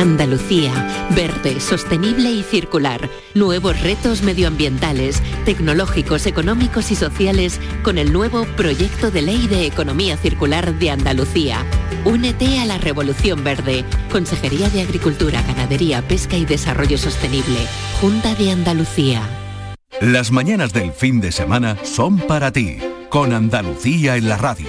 Andalucía, verde, sostenible y circular. Nuevos retos medioambientales, tecnológicos, económicos y sociales con el nuevo Proyecto de Ley de Economía Circular de Andalucía. Únete a la Revolución Verde. Consejería de Agricultura, Ganadería, Pesca y Desarrollo Sostenible. Junta de Andalucía. Las mañanas del fin de semana son para ti, con Andalucía en la radio,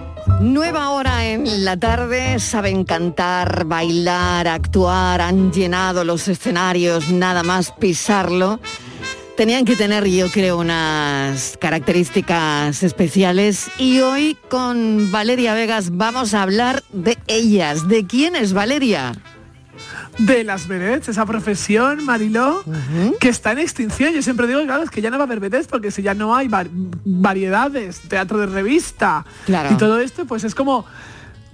Nueva hora en la tarde, saben cantar, bailar, actuar, han llenado los escenarios, nada más pisarlo. Tenían que tener, yo creo, unas características especiales y hoy con Valeria Vegas vamos a hablar de ellas. ¿De quién es Valeria? De las vedettes, esa profesión, Mariló, que está en extinción. Yo siempre digo, claro, es que ya no va a haber vedettes porque si ya no hay variedades, teatro de revista y todo esto, pues es como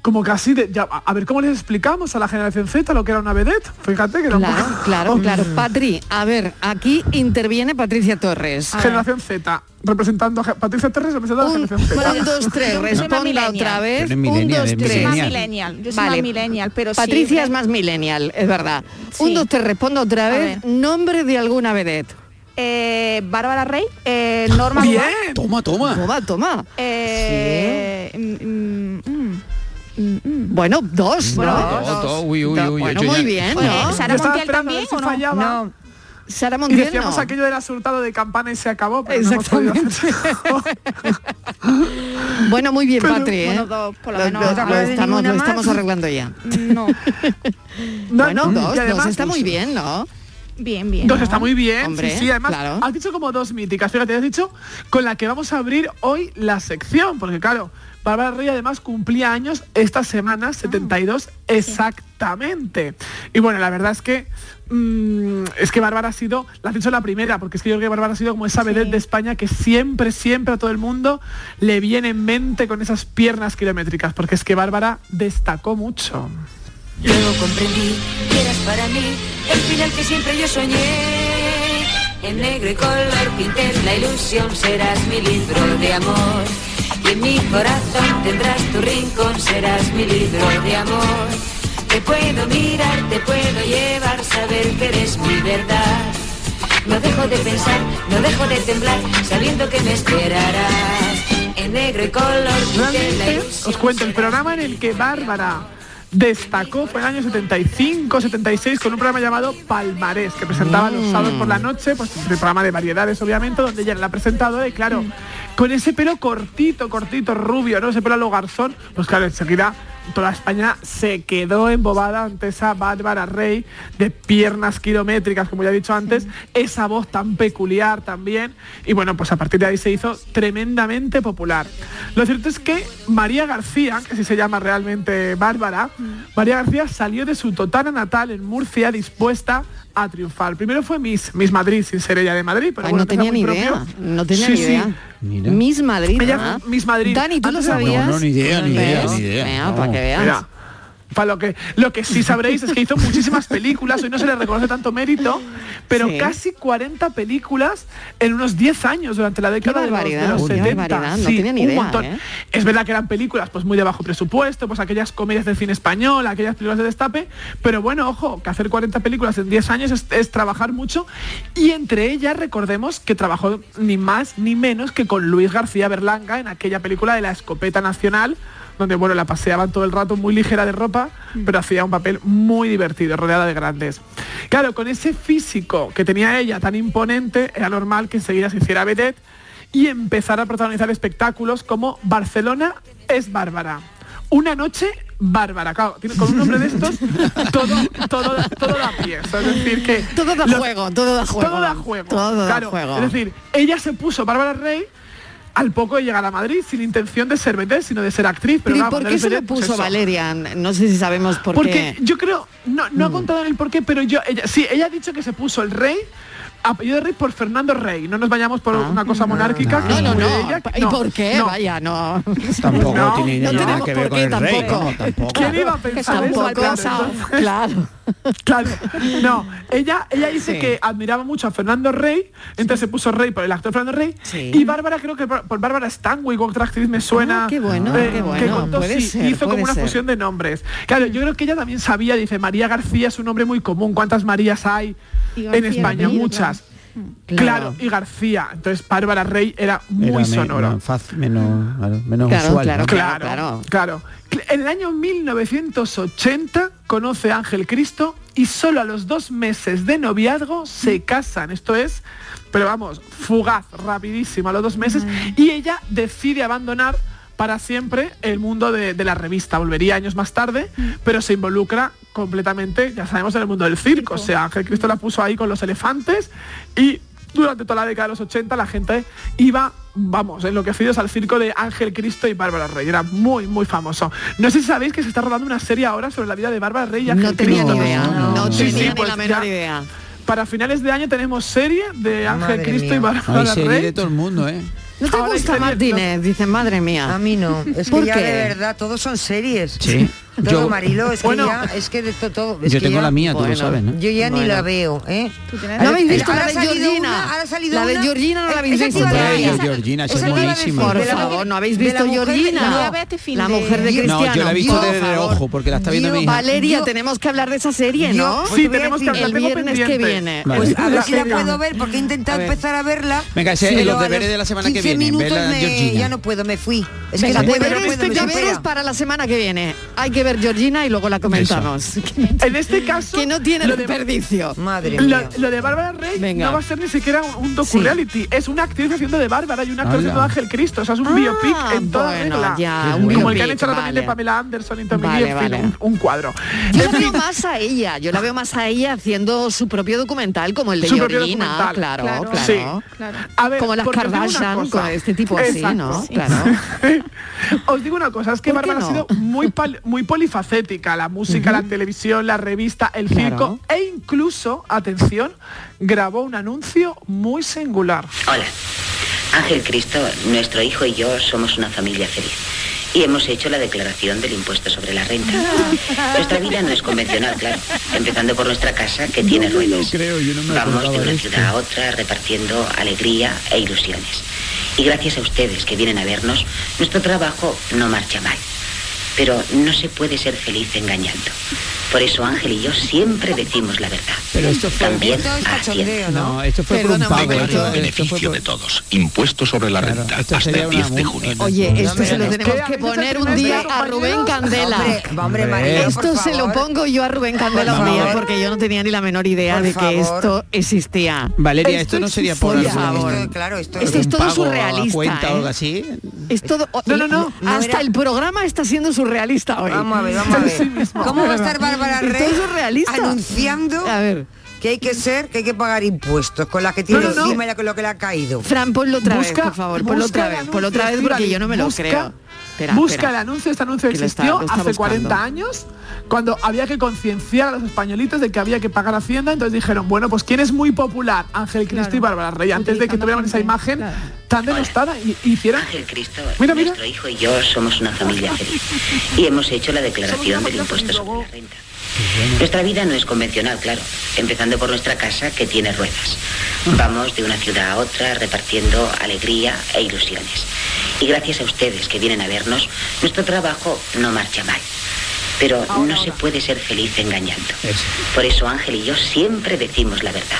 como casi de, ya, a ver cómo les explicamos a la generación Z lo que era una vedette. Fíjate que era Claro, claro, claro. Patri, a ver, aquí interviene Patricia Torres. Generación Z, representando a Patricia Torres representando a la generación Z. Un, dos, tres, responda otra vez. Un, dos, tres. Yo soy más millennial, yo soy más millennial, pero sí, Patricia es más millennial, es verdad. Un, dos, tres, responda otra vez. Nombre de alguna vedette. Eh, Bárbara Rey, eh, Norma Bien. Toma, toma. Toma, toma. Eh, mm, mm, Bueno, dos, ¿no? Dos, dos, uy, uy, uy, bueno, muy ya- bien, Oye, ¿no? Sara Montiel también o no? fallaba. No. Sara Y Montiel decíamos no. aquello del asurtado de campana y se acabó, pero no hemos. Bueno, muy bien, Pero, Patri. ¿eh? bueno, dos, por lo Lo- menos. lo- estamos, arreglando ya. No, No, bueno, no, dos, y además, dos está muy bien, ¿no? Bien, bien. Dos está muy bien, Hombre, sí, sí, además claro. has dicho como dos míticas, fíjate, has dicho con la que vamos a abrir hoy la sección, porque claro, Bárbara Rey además cumplía años esta semana, 72 exactamente. Y bueno, la verdad es que mm, es que Bárbara ha sido, la has dicho la primera, porque es que yo creo que Bárbara ha sido como esa vedette de España que siempre, siempre a todo el mundo le viene en mente con esas piernas kilométricas, porque es que Bárbara destacó mucho. Luego comprendí que eras para mí el final que siempre yo soñé. En negro y color pinté la ilusión, serás mi libro de amor. Y en mi corazón tendrás tu rincón, serás mi libro de amor. Te puedo mirar, te puedo llevar, saber que eres mi verdad. No dejo de pensar, no dejo de temblar, sabiendo que me esperarás. En negro y color pinté la ilusión. os cuento, el programa en el que Bárbara destacó fue en el año 75, 76 con un programa llamado Palmarés, que presentaba los sábados por la noche, pues un programa de variedades obviamente, donde ella era la presentadora y claro, con ese pelo cortito, cortito, rubio, ¿no? Ese pelo a lo garzón, pues claro, enseguida toda España se quedó embobada ante esa Bárbara Rey de piernas kilométricas, como ya he dicho antes, esa voz tan peculiar también. Y bueno, pues a partir de ahí se hizo tremendamente popular. Lo cierto es que María García, que así se llama realmente Bárbara, María García salió de su totana natal en Murcia dispuesta a triunfar. Primero fue Miss, Miss Madrid, sin ser ella de Madrid, pero Ay, bueno, no tenía ni idea. No tenía Sí, ni sí. idea. Mira. Miss Madrid. Ella Miss Madrid. Dani, ¿tú lo sabías? No, no, ni idea, ni idea, ¿Ves? ni idea. Vamos. para que veas. Mira, para lo que lo que sí sabréis es que hizo muchísimas películas, hoy no se le reconoce tanto mérito, pero Sí. casi 40 películas en unos 10 años durante la década de los, de barbaridad, los qué 70. barbaridad, no Sí, ni un idea, montón. ¿eh? Es verdad que eran películas pues muy de bajo presupuesto, pues aquellas comedias del cine español, aquellas películas de destape, pero bueno, ojo, que hacer 40 películas en 10 años es, es trabajar mucho y entre ellas recordemos que trabajó ni más ni menos que con Luis García Berlanga en aquella película de La Escopeta Nacional donde bueno, la paseaban todo el rato muy ligera de ropa, pero hacía un papel muy divertido, rodeada de grandes. Claro, con ese físico que tenía ella tan imponente, era normal que enseguida se hiciera vedette y empezara a protagonizar espectáculos como Barcelona es Bárbara. Una noche bárbara, claro, tiene- con un nombre de estos, todo, todo, todo da pie. Es decir, que Todo da los- juego, todo da juego. todo da juego. Todo da claro, juego. Es decir, ella se puso Bárbara Rey al poco de llegar a Madrid sin intención de ser vedette, sino de ser actriz. Pero, ¿Pero ¿y por qué se lo pues puso eso. Valeria? No sé si sabemos por Porque qué. yo creo, no, no ha contado en el por qué, pero yo, ella, sí, ella ha dicho que se puso el rey, apellido de rey por Fernando Rey. No nos vayamos por una cosa monárquica. que No, no, no. ella. ¿Y No, por qué? no. Vaya, no. Tampoco No, tiene no nada tenemos que ver por con qué el rey. tampoco. no, tampoco. ¿Quién iba a pensar eso? Claro, claro. No, ella, ella dice Sí. que admiraba mucho a Fernando Rey, entonces se puso Rey por el actor Fernando Rey, Sí. y Bárbara creo que por, por Bárbara Stanwyck, otra actriz me suena, Ah, qué bueno, eh, qué que bueno, contó, puede sí, ser, hizo como puede una ser. fusión de nombres. Claro, yo creo que ella también sabía, dice, María García es un nombre muy común, ¿cuántas Marías hay en España? Muchas. Claro. Claro. y García. Entonces Bárbara Rey era muy Era sonoro. no, fácil, menos, claro, menos Claro, usual. claro, ¿no? Claro, claro. claro. En el año 1980 conoce a Ángel Cristo y solo a los dos meses de noviazgo se casan. Esto es, pero vamos, fugaz, rapidísimo, a los dos meses. Y ella decide abandonar para siempre el mundo de, de la revista. Volvería años más tarde, pero se involucra completamente, ya sabemos, en el mundo del circo. O sea, Ángel Cristo la puso ahí con los elefantes y durante toda la década de los 80 la gente iba, vamos, enloquecidos al circo de Ángel Cristo y Bárbara Rey. Era muy, muy famoso. No sé si sabéis que se está rodando una serie ahora sobre la vida de Bárbara Rey y Ángel No tenía Cristo. ni idea, no, no, no. Sí, tenía sí, ni pues la menor ya. idea. Para finales de año tenemos serie de Ángel Madre Cristo y. Bárbara serie Rey. de todo el mundo, ¿eh? ¿No te Ahora gusta Martínez? Dicen, madre A mía. mí no, es ¿Por que ya qué? de verdad todos son series. Sí. Todo Yo- Marilo, es Bueno. que ya, es que de to- todo. es Yo que tengo ya- la mía, tú bueno. lo sabes, ¿no? Yo ya ni Bueno. la veo, ¿eh? ¿No habéis visto la de Georgina? ahora ha salido La de Georgina no la habéis visto. Georgina, es buenísima. Por favor, mujer- ¿no habéis visto Georgina? La mujer de Yo- No, Cristiano. yo la he visto desde ojo, porque la está viendo mi hija. Valeria, tenemos que hablar de esa serie, ¿no? pues Sí, tenemos que hablar. el viernes que viene. Pues a ver si la puedo ver, porque he intentado empezar a verla. Venga, ese es los a deberes de la semana que 15 viene, minutos ver la me- Georgina. ya no puedo, me fui. Es que deberes, para la semana que viene. Hay que ver Georgina y luego la comentamos. En este caso, que no tiene lo de- desperdicio. Madre Lo, mía. lo de Bárbara Rey Venga. no va a ser ni siquiera un, docu-reality, es una actriz haciendo de Bárbara y un actor haciendo de Ángel Cristo, o sea, es un Ah, biopic en toda bueno, regla. ya, un Como el que han biopic, hecho ahora también de vale. Pamela Anderson y Tommy Vale, en fin, vale. un, un cuadro. Yo En la veo más a ella, yo la veo más a ella haciendo su propio documental como el de Su Georgina, claro, claro. Claro. Sí. Claro. a ver, Como las Kardashian, con este tipo así. ¿no? Sí. Claro. Os digo una cosa, es que ¿Por qué Bárbara ha sido muy, pal- muy polifacética, la música, la televisión, la revista, el Claro. circo e incluso, atención, grabó un anuncio muy singular. Hola. Ángel Cristo, nuestro hijo y yo somos una familia feliz. Y hemos hecho la declaración del impuesto sobre la renta. Nuestra vida no es convencional, claro. Empezando por nuestra casa, que tiene No ruedas. creo, yo no me Vamos de una esto. ciudad a otra repartiendo alegría e ilusiones. Y gracias a ustedes que vienen a vernos, nuestro trabajo no marcha mal. Pero no se puede ser feliz engañando. Por eso Ángel y yo siempre decimos la verdad. Pero esto fue- También Esto ¿no? No, esto fue por un pago. Esto, esto fue beneficio por- de todos. Impuesto sobre la Claro, renta hasta el 10 una de junio. Oye, esto se lo tenemos que poner un día a Rubén. Candela. Hombre, hombre, Esto se lo pongo yo a Rubén Candela un día porque yo no tenía ni la menor idea Por de que favor. esto existía. Valeria, Esto esto no sería por favor. Esto, claro, esto Esto es todo surrealista, cuenta ¿eh? o algo así. Es todo, No, no, no. No hasta era- el programa está siendo surrealista hoy. Vamos a ver, vamos a ver. Sí. ¿Cómo va a estar Bárbara Rey surrealista. anunciando A ver, que hay que ser, que hay que pagar impuestos con la que tiene No, no, no. encima y con lo que le ha caído? Fran, ponlo otra vez, Busca- por favor, ponlo otra vez, ponlo otra vez porque yo no me lo creo. Espera, busca espera. el anuncio, este anuncio Que existió está hace buscando. 40 años, cuando había que concienciar a los españolitos de que había que pagar Hacienda, entonces dijeron, bueno, pues ¿quién es muy popular? Ángel Cristo y Bárbara Rey, antes de que tuviéramos esa imagen claro. tan denostada y y hicieron... Ángel Cristo, Mira, mira. nuestro hijo y yo somos una familia feliz. Y hemos hecho la declaración del impuesto sobre la renta. Nuestra vida no es convencional, claro. Empezando por nuestra casa, que tiene ruedas. Vamos de una ciudad a otra repartiendo alegría e ilusiones. Y gracias a ustedes que vienen a vernos, nuestro trabajo no marcha mal. Pero no se puede ser feliz engañando. Por eso Ángel y yo siempre decimos la verdad.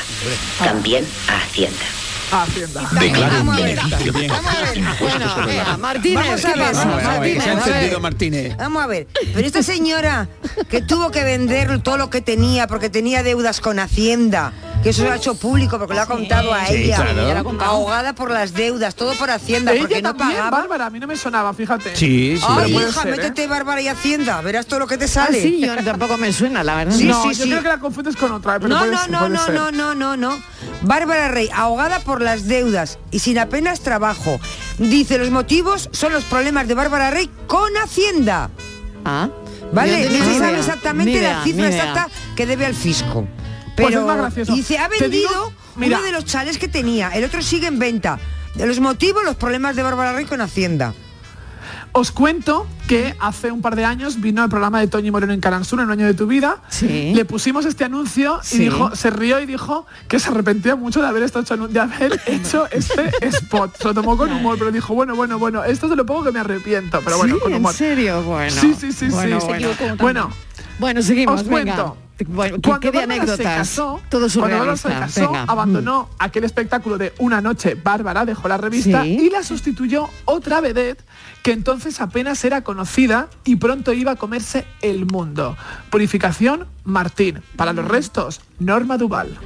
También a Hacienda. Hacienda. Declaro un beneficio de Vamos a ver. Bueno, venga, Martínez, Se ha encendido Martínez. Vamos a ver, pero esta señora que tuvo que vender todo lo que tenía porque tenía deudas con Hacienda que eso se ha hecho público porque lo ha contado a Sí, ella. claro. Ella lo ha contado. Ahogada por las deudas, todo por Hacienda, Ella porque no también, pagaba. Bárbara, a mí no me sonaba, fíjate. Sí, sí. Ay, puede hija, ser, ¿eh? métete Bárbara y Hacienda, verás todo lo que te Ah, sale. sí, yo tampoco me suena, la verdad. Sí, no, sí, yo sí. creo que la confundes con otra, pero No, puede no, no, puede no, no, no, no, no. Bárbara Rey, ahogada por las deudas y sin apenas trabajo. Dice, los motivos son los problemas de Bárbara Rey con Hacienda. Ah, ¿Vale? No se sabe ni exactamente idea, la cifra ni idea. exacta que debe al fisco. Pues Pero es más gracioso. dice, ha vendido digo, mira. uno de los chales que tenía, el otro sigue en venta. De los motivos, los problemas de Bárbara Rey con Hacienda. Os cuento que hace un par de años vino el programa de Toñi Moreno en Canal Sur, en un año de tu vida. Sí. Le pusimos este anuncio y Sí. dijo, se rió y dijo que se arrepentía mucho de haber, hecho, de haber hecho este spot. Se lo tomó con humor, pero dijo, bueno, bueno, bueno, esto se lo pongo que me arrepiento, pero bueno, Sí, con ¿en humor. serio? Bueno. Sí, sí, sí, Bueno, sí. bueno. Bueno, Bueno, seguimos, os venga. cuento. Bueno, ¿qué, Cuando qué de Bárbara se anécdotas? casó, Todo cuando Bárbara se casó, venga. abandonó aquel espectáculo de Una noche Bárbara, dejó la revista Sí. y la sustituyó otra vedette que entonces apenas era conocida y pronto iba a comerse el mundo. Purificación Martín. Para los restos, Norma Duval.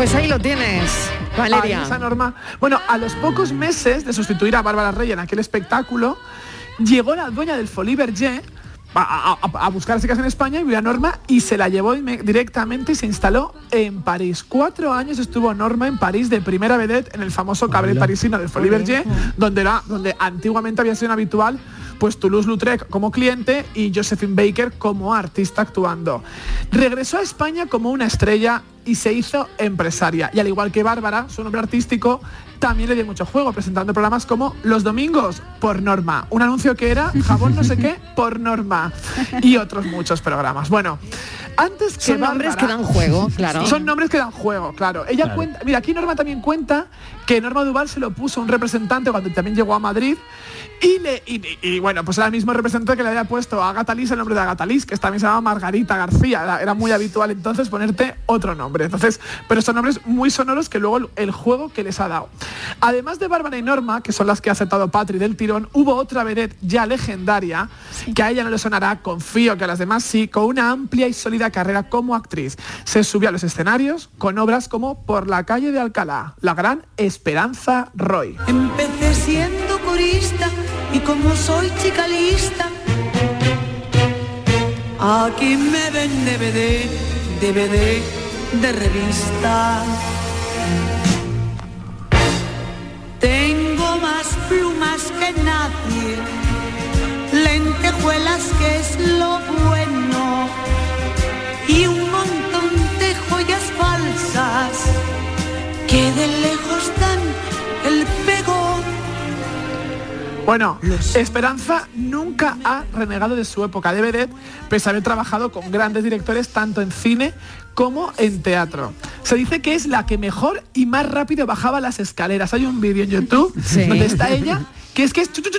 Pues ahí lo tienes, Valeria. Esa Norma. Bueno, a los pocos meses de sustituir a Bárbara Rey en aquel espectáculo, llegó la dueña del Folie Berger a, a- a buscar chicas en España y vio a Norma y se la llevó directamente y se instaló en París. Cuatro años estuvo Norma en París de primera vedette en el famoso cabaret parisino del Folie Berger, donde, era, donde antiguamente había sido habitual pues Toulouse-Lautrec como cliente y Josephine Baker como artista actuando. Regresó a España como una estrella y se hizo empresaria. Y al igual que Bárbara, su nombre artístico también le dio mucho juego, presentando programas como Los Domingos por Norma, un anuncio que era jabón no sé qué por Norma y otros muchos programas. Bueno, antes que Son nombres que dan juego, claro. Son nombres que dan juego, claro. Ella Claro. cuenta, mira, aquí Norma también cuenta que Norma Duval se lo puso a un representante cuando también llegó a Madrid y le y, y- y, bueno, pues era el mismo representante que le había puesto a Agatha Liz el nombre de Agatha Liz, que también se llamaba Margarita García. Era, era muy habitual entonces ponerte otro nombre. Entonces, pero son nombres muy sonoros que luego el, el juego que les ha dado. Además de Bárbara y Norma, que son las que ha aceptado Patri del tirón, hubo otra vedette ya legendaria, que a ella no le sonará, confío que a las demás sí, con una amplia y sólida carrera como actriz. Se subió a los escenarios con obras como Por la calle de Alcalá, la gran Esperanza Roy. Empecé siendo corista y como soy chica lista, aquí me ven DVD, DVD de revista. Tengo más plumas que nadie, lentejuelas que es lo bueno y un que de lejos dan el pegón. Bueno, Esperanza nunca ha renegado de su época de vedette, pese a haber trabajado con grandes directores tanto en cine como en teatro. Se dice que es la que mejor y más rápido bajaba las escaleras. Hay un vídeo en YouTube Sí. donde está ella, que es que es, chu, chu, chu,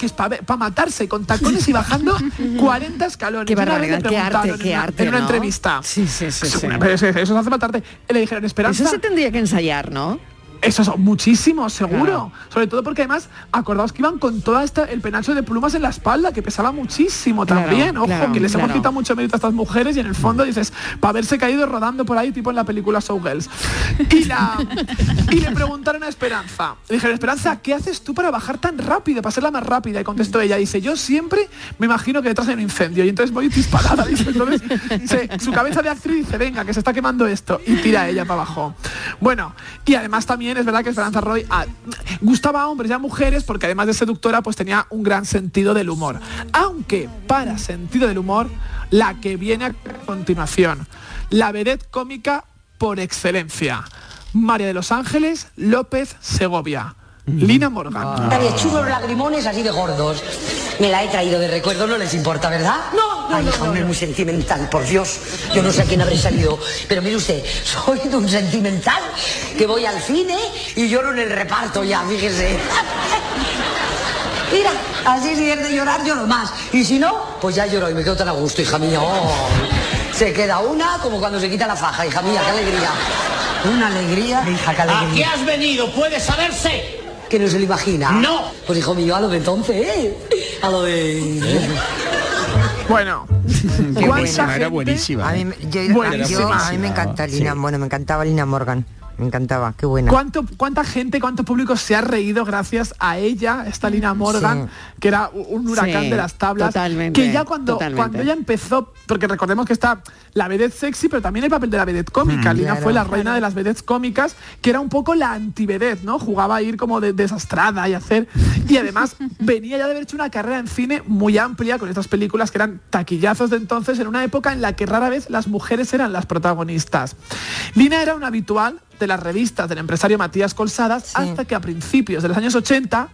que es para matarse con tacones y bajando 40 escalones. Qué barbaridad, qué arte, qué en una- arte, En una entrevista. Sí, sí, sí, sí. Eso, eso se hace matarte. Le dijeron, Esperanza... Eso se tendría que ensayar, ¿no? Eso son muchísimos, seguro. Claro. Sobre todo porque además, acordaos que iban con toda esta el penacho de plumas en la espalda, que pesaba muchísimo Claro, también. Ojo, claro, que les hemos quitado mucho mérito a estas mujeres y en el fondo dices, para haberse caído rodando por ahí, tipo en la película Showgirls. Y, la, y le preguntaron a Esperanza. Le dijeron, Esperanza, ¿qué haces tú para bajar tan rápido, para ser la más rápida? Y contestó ella, dice, yo siempre me imagino que detrás hay un incendio y entonces voy disparada. Dice, entonces, se- su cabeza de actriz dice, venga, que se está quemando esto. Y tira ella para abajo. Bueno, y además también es verdad que Esperanza Roy ah, gustaba a hombres y a mujeres porque además de seductora pues tenía un gran sentido del humor. Aunque para sentido del humor, la que viene a continuación, la vedette cómica por excelencia, María de los Ángeles López Segovia, Lina Morgan. Había chulos lagrimones así de gordos. Me la he traído de recuerdo, no les importa, ¿verdad? No, no, Ay, hija, uno es muy sentimental, por Dios. Yo no sé a quién habré salido, pero mire usted, soy de un sentimental que voy al cine y lloro en el reparto ya, fíjese. Mira, así si es de llorar, lloro más. Y si no, pues ya lloro y me quedo tan a gusto, hija mía. Oh, se queda una como cuando se quita la faja, hija mía, qué alegría. Una alegría, hija, qué alegría. ¿A qué has venido? ¿Puede saberse? Que no se lo imagina. No. Pues hijo mío, a lo de entonces, ¿eh? A lo de... Bueno, ¿cuánta buena, gente- Era buenísima. A mí, me- yo, Buenísima. yo- a mí me encanta Lina, bueno, me encantaba Lina Morgan. Me encantaba, qué buena. ¿Cuánto, ¿Cuánta gente, cuánto público se ha reído gracias a ella, esta Lina Morgan, que era un huracán Sí, de las tablas? totalmente, que ya cuando, totalmente. cuando ella empezó, porque recordemos que está la vedette sexy, pero también el papel de la vedette cómica. Mm, Lina claro. fue la reina de las vedettes cómicas, que era un poco la anti-vedette, ¿no? Jugaba a ir como de, desastrada y hacer... Y además venía ya de haber hecho una carrera en cine muy amplia con estas películas que eran taquillazos de entonces, en una época en la que rara vez las mujeres eran las protagonistas. Lina era un habitual de las revistas del empresario Matías Colsadas hasta que a principios de los años 80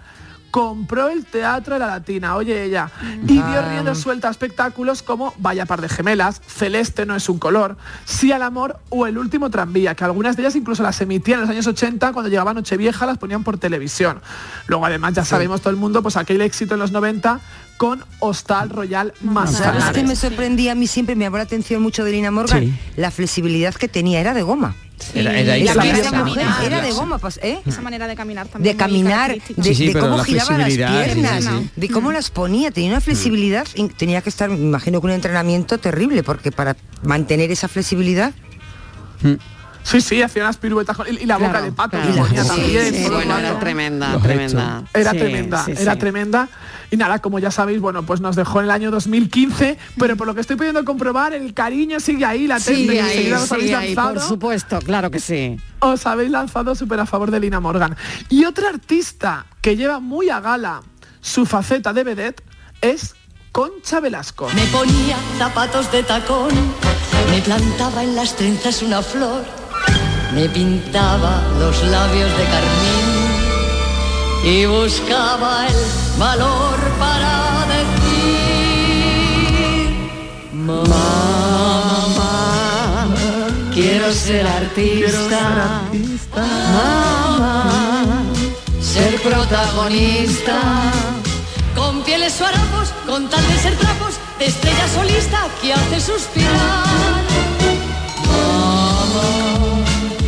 compró el Teatro de la Latina, oye ella, y dio rienda suelta a espectáculos como Vaya par de gemelas, Celeste no es un color, Sí al amor o El último tranvía, que algunas de ellas incluso las emitían en los años 80 cuando llegaba Nochevieja, las ponían por televisión. Luego además ya sabemos todo el mundo pues aquel éxito en los 90 con Hostal Royal ¿Sabes Manzanares. me sorprendía a mí siempre? Me llamó la atención mucho de Lina Morgan. Sí. La flexibilidad que tenía, era de goma. Era, era pieza mujer era de goma, pues, ¿eh? Esa manera de caminar también. de caminar, de, Sí, sí, de cómo la giraba las piernas, sí, sí. de cómo las ponía, tenía una flexibilidad, tenía que estar, me imagino que un entrenamiento terrible, porque para mantener esa flexibilidad, Sí, sí, hacía unas piruetas con- y, y la boca Claro, de pato claro. Sí, también. sí, bueno, era tremenda, tremenda. Era Sí, tremenda, sí, era sí. tremenda. Y nada, como ya sabéis, bueno, pues nos dejó en el año 2015, pero por lo que estoy pudiendo comprobar, el cariño sigue ahí, la Sigue ahí, enseguida os habéis sigue ahí, por supuesto, claro que sí. os habéis lanzado súper a favor de Lina Morgan. Y otra artista que lleva muy a gala su faceta de vedette es Concha Velasco. Me ponía zapatos de tacón, me plantaba en las trenzas una flor, me pintaba los labios de carmín y buscaba el valor para decir, mamá, quiero ser artista, mamá, ser protagonista. Con pieles o harapos, con tal de ser trapos, de estrella solista que hace suspirar.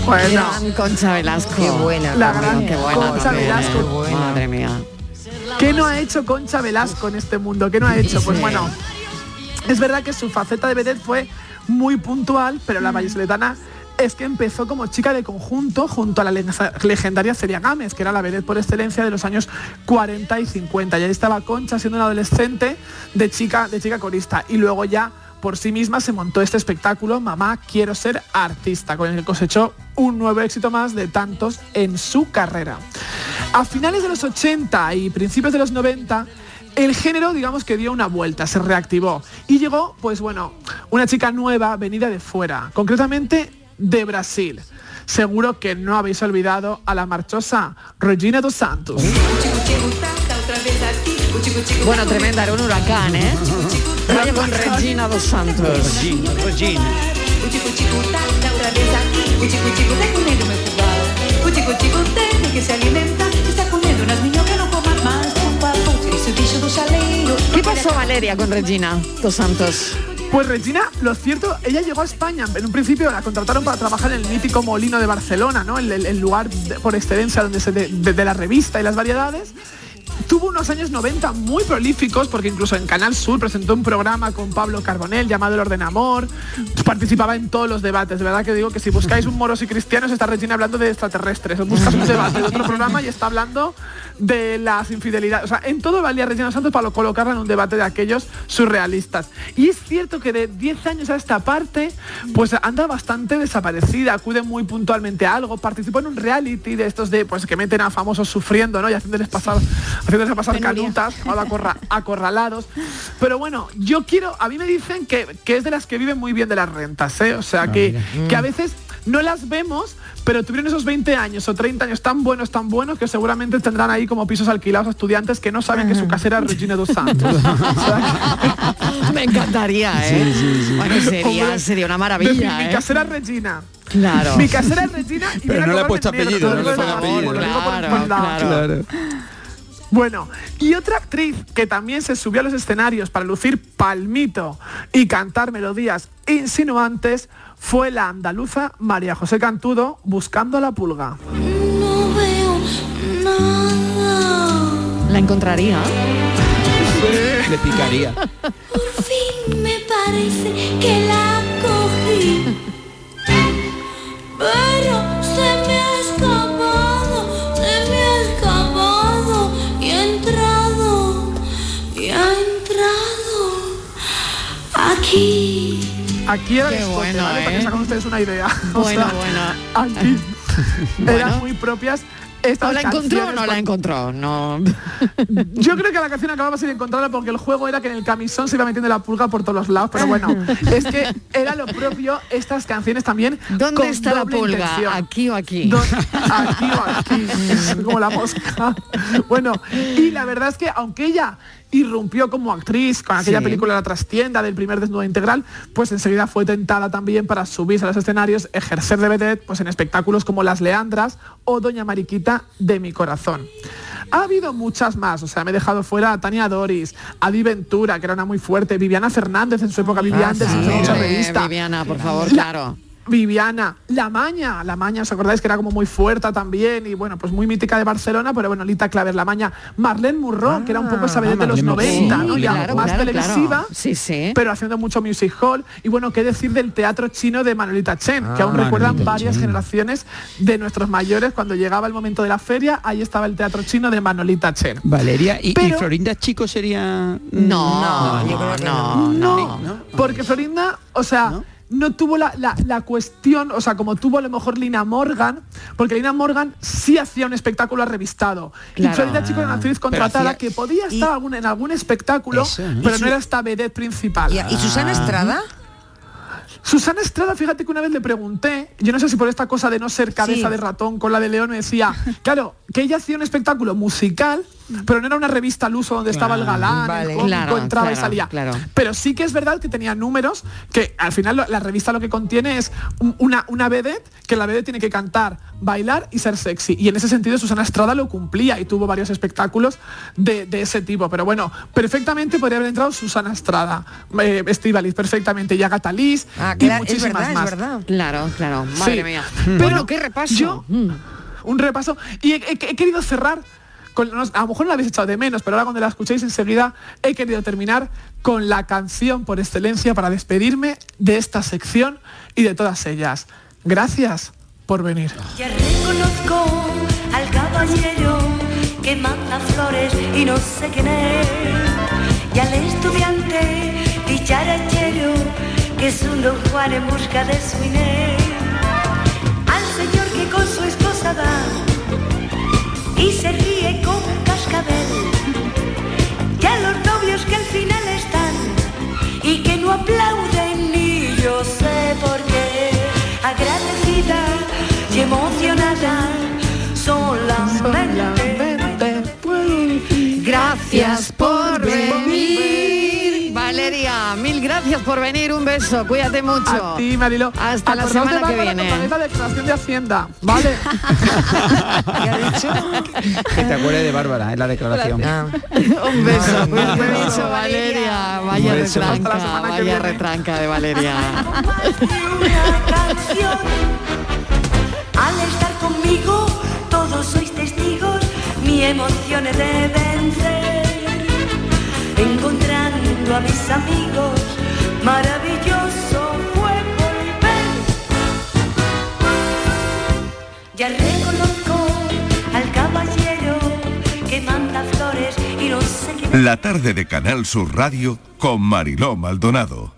Bueno, Gran Concha Velasco. qué buena. La gran Qué buena Concha también, Velasco. ¿eh? Madre mía. ¿Qué no ha hecho Concha Velasco en este mundo? ¿Qué no ha hecho? Pues bueno, es verdad que su faceta de vedette fue muy puntual, pero la vallisoletana es que empezó como chica de conjunto junto a la leg- legendaria Celia Gámez, que era la vedette por excelencia de los años 40 y 50. Y ahí estaba Concha siendo una adolescente de chica, de chica corista. Y luego ya por sí misma se montó este espectáculo, Mamá, quiero ser artista, con el que cosechó un nuevo éxito más de tantos en su carrera. A finales de los 80 y principios de los 90, el género, digamos que dio una vuelta, se reactivó y llegó, pues bueno, una chica nueva venida de fuera, concretamente de Brasil. Seguro que no habéis olvidado a la marchosa Regina dos Santos. Bueno, tremenda, era un huracán, ¿eh? Vaya con Regina dos Santos. Regina, Regina. ¿Qué pasó, Valeria, con Regina dos Santos? Pues Regina, lo cierto, ella llegó a España. En un principio la contrataron para trabajar en el mítico Molino de Barcelona, ¿no? El, el- el lugar de- por excelencia donde se de, de- de la revista y las variedades. Tuvo unos años 90 muy prolíficos porque incluso en Canal Sur presentó un programa con Pablo Carbonell llamado El Orden Amor. Participaba en todos los debates. De verdad que digo que si buscáis un moros y cristianos está Regina hablando de extraterrestres. Buscas un debate de otro programa y está hablando de las infidelidades. O sea, en todo valía Regina Santos para colocarla en un debate de aquellos surrealistas. Y es cierto que de 10 años a esta parte, pues anda bastante desaparecida, acude muy puntualmente a algo, participó en un reality de estos de pues que meten a famosos sufriendo, ¿no? Y haciéndoles pasar, haciéndoles pasar canutas, o acorra- acorralados. Pero bueno, yo quiero, a mí me dicen que, que es de las que viven muy bien de las rentas, ¿eh? O sea, que, que a veces no las vemos, pero tuvieron esos 20 años o 30 años tan buenos, tan buenos, que seguramente tendrán ahí como pisos alquilados a estudiantes que no saben que su casera es Regina dos Santos. Me encantaría, ¿eh? Bueno, sería, Hombre, sería una Decir, maravilla, mi ¿eh? casera es Regina. Claro. Mi casera es Regina y Pero no le cobrarme puesto apellido, no le apellido. Claro, claro. Bueno, y otra actriz que también se subió a los escenarios para lucir palmito y cantar melodías insinuantes fue la andaluza María José Cantudo buscando a la pulga. No veo nada. La encontraría. Le picaría. Por fin me parece que la cogí. Pero aquí. Aquí era Qué escote, bueno, ¿vale? Para ¿eh? que se hagan ustedes una idea. O Bueno, sea, bueno. Aquí Bueno. eran muy propias estas ¿O la encontró o no la con- encontró? No. Yo creo que la canción acababa sin encontrarla porque el juego era que en el camisón se iba metiendo la pulga por todos los lados, pero bueno, es que era lo propio estas canciones también. ¿Dónde con está la pulga? intención. ¿Aquí o aquí? Do- Aquí o aquí, como la mosca. Bueno, y la verdad es que aunque ella irrumpió como actriz con aquella Sí. película La trastienda del primer desnudo integral, pues enseguida fue tentada también para subirse a los escenarios, ejercer de vedette pues en espectáculos como Las Leandras o Doña Mariquita de mi corazón. Ha habido muchas más, o sea, me he dejado fuera a Tania Doris, a Di Ventura, que era una muy fuerte, Viviana Fernández en su época, en Ah, Sí, mucha hombre, revista. Viviana, por favor, La- claro. Viviana, La Maña, La Maña, ¿os acordáis que era como muy fuerte también? Y bueno, pues muy mítica de Barcelona, pero bueno, Lita Claver, La Maña, Marlene Murró, que era un poco esa vedette de los Marlene 90, Murró, ¿no? sí, Ya claro, más claro, televisiva, claro. Sí, sí. pero haciendo mucho music hall. Y bueno, qué decir del teatro chino de Manolita Chen, que aún Ah, recuerdan Manolita varias Chen. generaciones de nuestros mayores. Cuando llegaba el momento de la feria, ahí estaba el teatro chino de Manolita Chen. Valeria, ¿y, Florinda Chico sería...? No, yo creo que no, no. No, porque Florinda, o sea, ¿No? tuvo la, la- la cuestión, o sea, como tuvo a lo mejor Lina Morgan, porque Lina Morgan sí hacía un espectáculo arrevistado. Claro. Y Florinda Chico era una actriz Pero contratada hacía- que podía y- estar algún- en algún espectáculo, pero no era esta vedette principal. ¿Y, y Susana Estrada? Susana Estrada, fíjate que una vez le pregunté, yo no sé si por esta cosa de no ser cabeza Sí. de ratón con la de león, me decía, claro, que ella hacía un espectáculo musical, pero no era una revista al uso donde estaba el galán, Vale. el cómico, Claro, entraba y salía. claro. Pero sí que es verdad que tenía números que al final lo- la revista lo que contiene es un- una, una vedette, que la vedette tiene que cantar, bailar y ser sexy. Y en ese sentido Susana Estrada lo cumplía y tuvo varios espectáculos de, de ese tipo. Pero bueno, perfectamente podría haber entrado Susana Estrada, eh, Estíbaliz, perfectamente, y Agatha Liz, Ah, y claro, es muchísimas verdad, más. es verdad. Claro, claro. Madre Sí. mía. Pero Bueno, qué repaso. yo- Mm. un repaso. Y he, he- he querido cerrar, con, a lo mejor no la habéis echado de menos, pero ahora cuando la escuchéis enseguida, he querido terminar con la canción por excelencia para despedirme de esta sección y de todas ellas. Gracias por venir. Ya reconozco al caballero que manda flores y no sé quién es. Y al estudiante dicharachero que es un don Juan en busca de su Inés. Al señor que con su esposa va y se ríe como un cascabel. Y a los novios que al final están y que no aplauden ni yo sé por qué. Agradecida y emocionada solamente. Gracias por venir. Gracias por venir. Un beso. Cuídate mucho. A ti, Marilo. Hasta la Acordaos de semana que viene. la declaración de Hacienda, ¿vale? Que te acuerdes de Bárbara, es la declaración. Un beso. Un beso, Valeria. Vaya beso. Hasta la retranca, vaya retranca de Valeria. Al estar conmigo, todos sois testigos, mi emoción he de vencer. Encontrando a mis amigos, maravilloso fue volver. Ya reconozco al caballero que manda flores y no sé quién La tarde de Canal Sur Radio con Mariló Maldonado.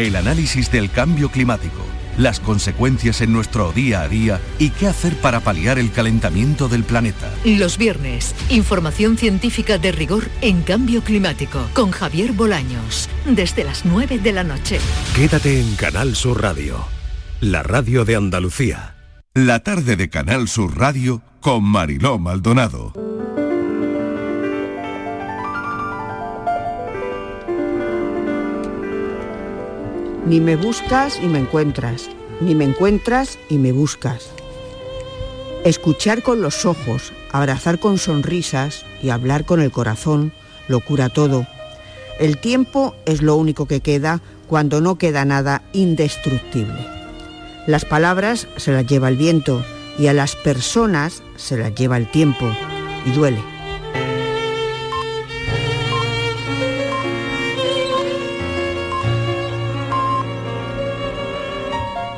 El análisis del cambio climático, las consecuencias en nuestro día a día y qué hacer para paliar el calentamiento del planeta. Los viernes, información científica de rigor en cambio climático con Javier Bolaños, desde las 9 de la noche. Quédate en Canal Sur Radio, la radio de Andalucía. La tarde de Canal Sur Radio con Mariló Maldonado. Ni me buscas y me encuentras, ni me encuentras y me buscas. Escuchar con los ojos, abrazar con sonrisas y hablar con el corazón lo cura todo. El tiempo es lo único que queda cuando no queda nada indestructible. Las palabras se las lleva el viento y a las personas se las lleva el tiempo y duele.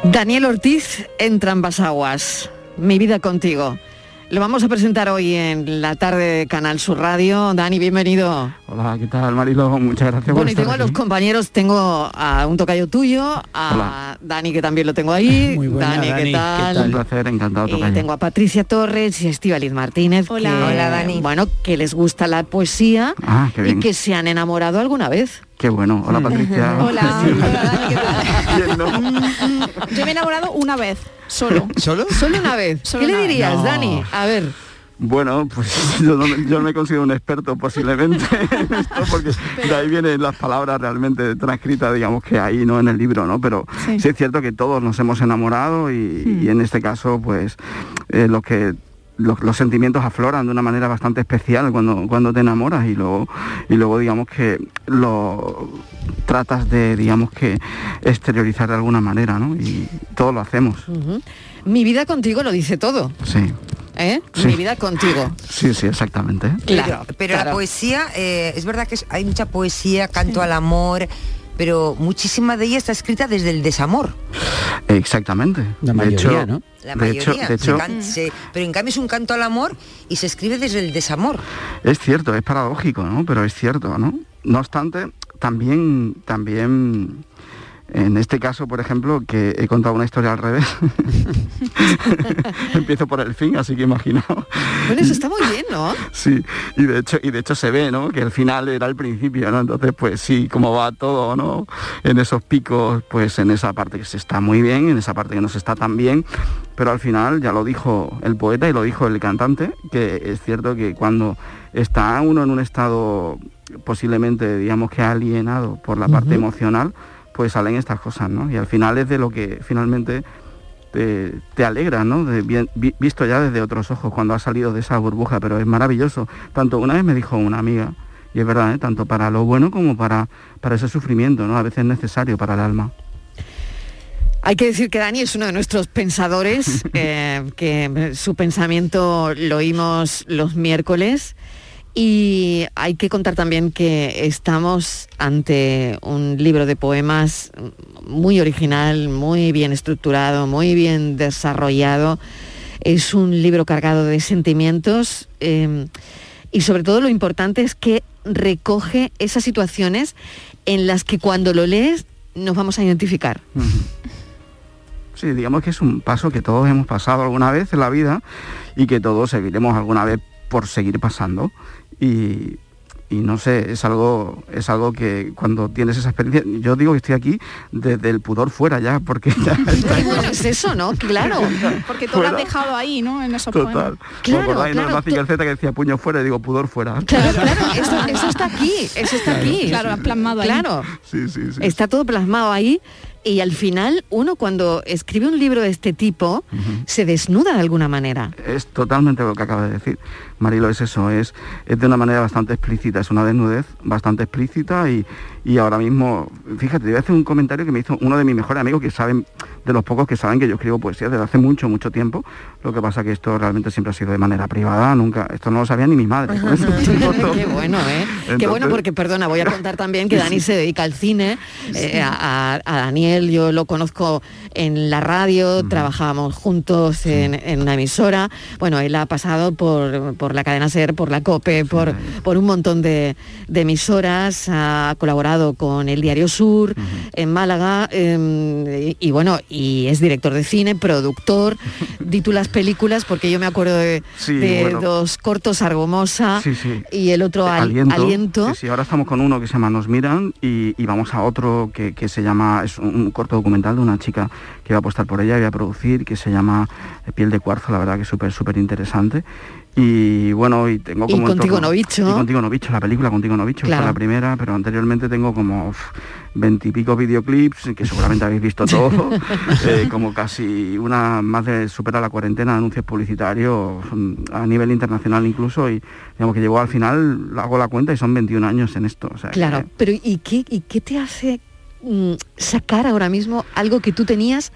Daniel Ortiz entra ambas aguas. Mi vida contigo. Lo vamos a presentar hoy en la tarde de Canal Sur Radio. Dani, bienvenido. Hola, ¿qué tal, Marilo? Muchas gracias por Bueno, y estar tengo a los aquí. compañeros, tengo a un tocayo tuyo, a Dani que también lo tengo ahí. Muy buena, Dani, ¿qué Dani, tal? Un placer, encantado, Y tocayo. tengo a Patricia Torres y a Estíbaliz Martínez. Hola. que, Hola, Dani. Bueno, que les gusta la poesía Ah, y que se han enamorado alguna vez. Qué bueno. Hola, Patricia. Hola, Yo me he enamorado una vez, solo. ¿Solo? Solo una vez. Solo ¿Qué le dirías, No. Dani? A ver. Bueno, pues yo no, me- yo no me considero un experto posiblemente en esto, porque de ahí vienen las palabras realmente transcritas, digamos que ahí, ¿no? En el libro, ¿no? Pero sí, Sí. es cierto que todos nos hemos enamorado y, y en este caso, pues, eh, lo que los, los sentimientos afloran de una manera bastante especial cuando, cuando te enamoras y luego, y luego digamos que lo tratas de, digamos que, exteriorizar de alguna manera, ¿no? Y todos lo hacemos. Mi vida contigo lo dice todo. sí. ¿eh? Sí. Mi vida contigo. Sí, sí, exactamente. Claro, Pero la claro. poesía, eh, es verdad que hay mucha poesía, canto al amor, pero muchísima de ella está escrita desde el desamor. Exactamente. de de hecho, La de mayoría. hecho, de hecho se- pero en cambio es un canto al amor y se escribe desde el desamor. es cierto, es paradójico, ¿no? Pero es cierto, ¿no? No obstante, también, también, en este caso, por ejemplo, que he contado una historia al revés. Empiezo por el fin, así que imagino. Bueno, eso está muy bien, ¿no? Sí, y de hecho, y de hecho se ve, ¿no? Que el final era el principio, ¿no? Entonces, pues sí, como va todo, ¿no? En esos picos, pues en esa parte que se está muy bien, en esa parte que no se está tan bien, pero al final ya lo dijo el poeta y lo dijo el cantante, que es cierto que cuando está uno en un estado posiblemente, digamos que alienado por la parte emocional, pues salen estas cosas, ¿no? Y al final es de lo que finalmente te, te alegra, ¿no? De bien- vi- visto ya desde otros ojos cuando has salido de esa burbuja, pero es maravilloso. Tanto una vez me dijo una amiga, y es verdad, ¿eh? tanto para lo bueno como para, para ese sufrimiento, ¿no? A veces es necesario para el alma. Hay que decir que Dani es uno de nuestros pensadores, eh, que su pensamiento lo oímos los miércoles. Y hay que contar también que estamos ante un libro de poemas muy original, muy bien estructurado, muy bien desarrollado. Es un libro cargado de sentimientos eh, y sobre todo lo importante es que recoge esas situaciones en las que cuando lo lees nos vamos a identificar. Sí, digamos que es un paso que todos hemos pasado alguna vez en la vida y que todos seguiremos alguna vez por seguir pasando. Y, y no sé, es algo, es algo que cuando tienes esa experiencia, yo digo que estoy aquí desde el pudor fuera ya, porque ya está es eso, ¿no? Claro. Porque tú lo has Fuera. dejado ahí, ¿no? En esos total. ¿Me acordáis, no? Z que decía puño fuera y digo pudor fuera? Claro, claro, eso, eso está aquí, eso está aquí. Claro, lo has plasmado ahí. Claro, Sí, sí, sí. está todo plasmado ahí y al final uno cuando escribe un libro de este tipo se desnuda de alguna manera. Es totalmente lo que acaba de decir. Marilo, es eso, es, es de una manera bastante explícita, es una desnudez bastante explícita y, y ahora mismo, fíjate, te voy a hacer un comentario que me hizo uno de mis mejores amigos que saben, de los pocos que saben que yo escribo poesía desde hace mucho, mucho tiempo. Lo que pasa que esto realmente siempre ha sido de manera privada, nunca, esto no lo sabía ni mi madre. por eso te digo todo. Qué bueno, ¿eh? Qué bueno porque, perdona, voy a contar también que Dani se dedica al cine. Eh, a, a Daniel yo lo conozco en la radio, trabajábamos juntos en, en una emisora. Bueno, él ha pasado por, por la cadena SER, por la COPE, por, por un montón de, de emisoras, ha colaborado con el Diario Sur en Málaga eh, y, y bueno, y es director de cine, productor, di tú las películas porque yo me acuerdo de, Sí, de bueno. dos cortos, Argomosa Sí, sí. y el otro Al- aliento. Sí, sí, ahora estamos con uno que se llama Nos Miran y, y vamos a otro que, que se llama, es un corto documental de una chica que va a apostar por ella y va a producir, que se llama Piel de Cuarzo, la verdad que es súper, súper interesante. Y bueno, y tengo Y como... en Contigo torno- no bicho. Y Contigo no bicho, la película Contigo no bicho, Claro. fue la primera, pero anteriormente tengo como veintipico videoclips que seguramente habéis visto todos, eh, como casi una más de supera la cuarentena de anuncios publicitarios mm, a nivel internacional incluso y digamos que llegó al final, hago la cuenta y son 21 años en esto. O sea, Claro, que- pero ¿y qué, y qué te hace mm, sacar ahora mismo algo que tú tenías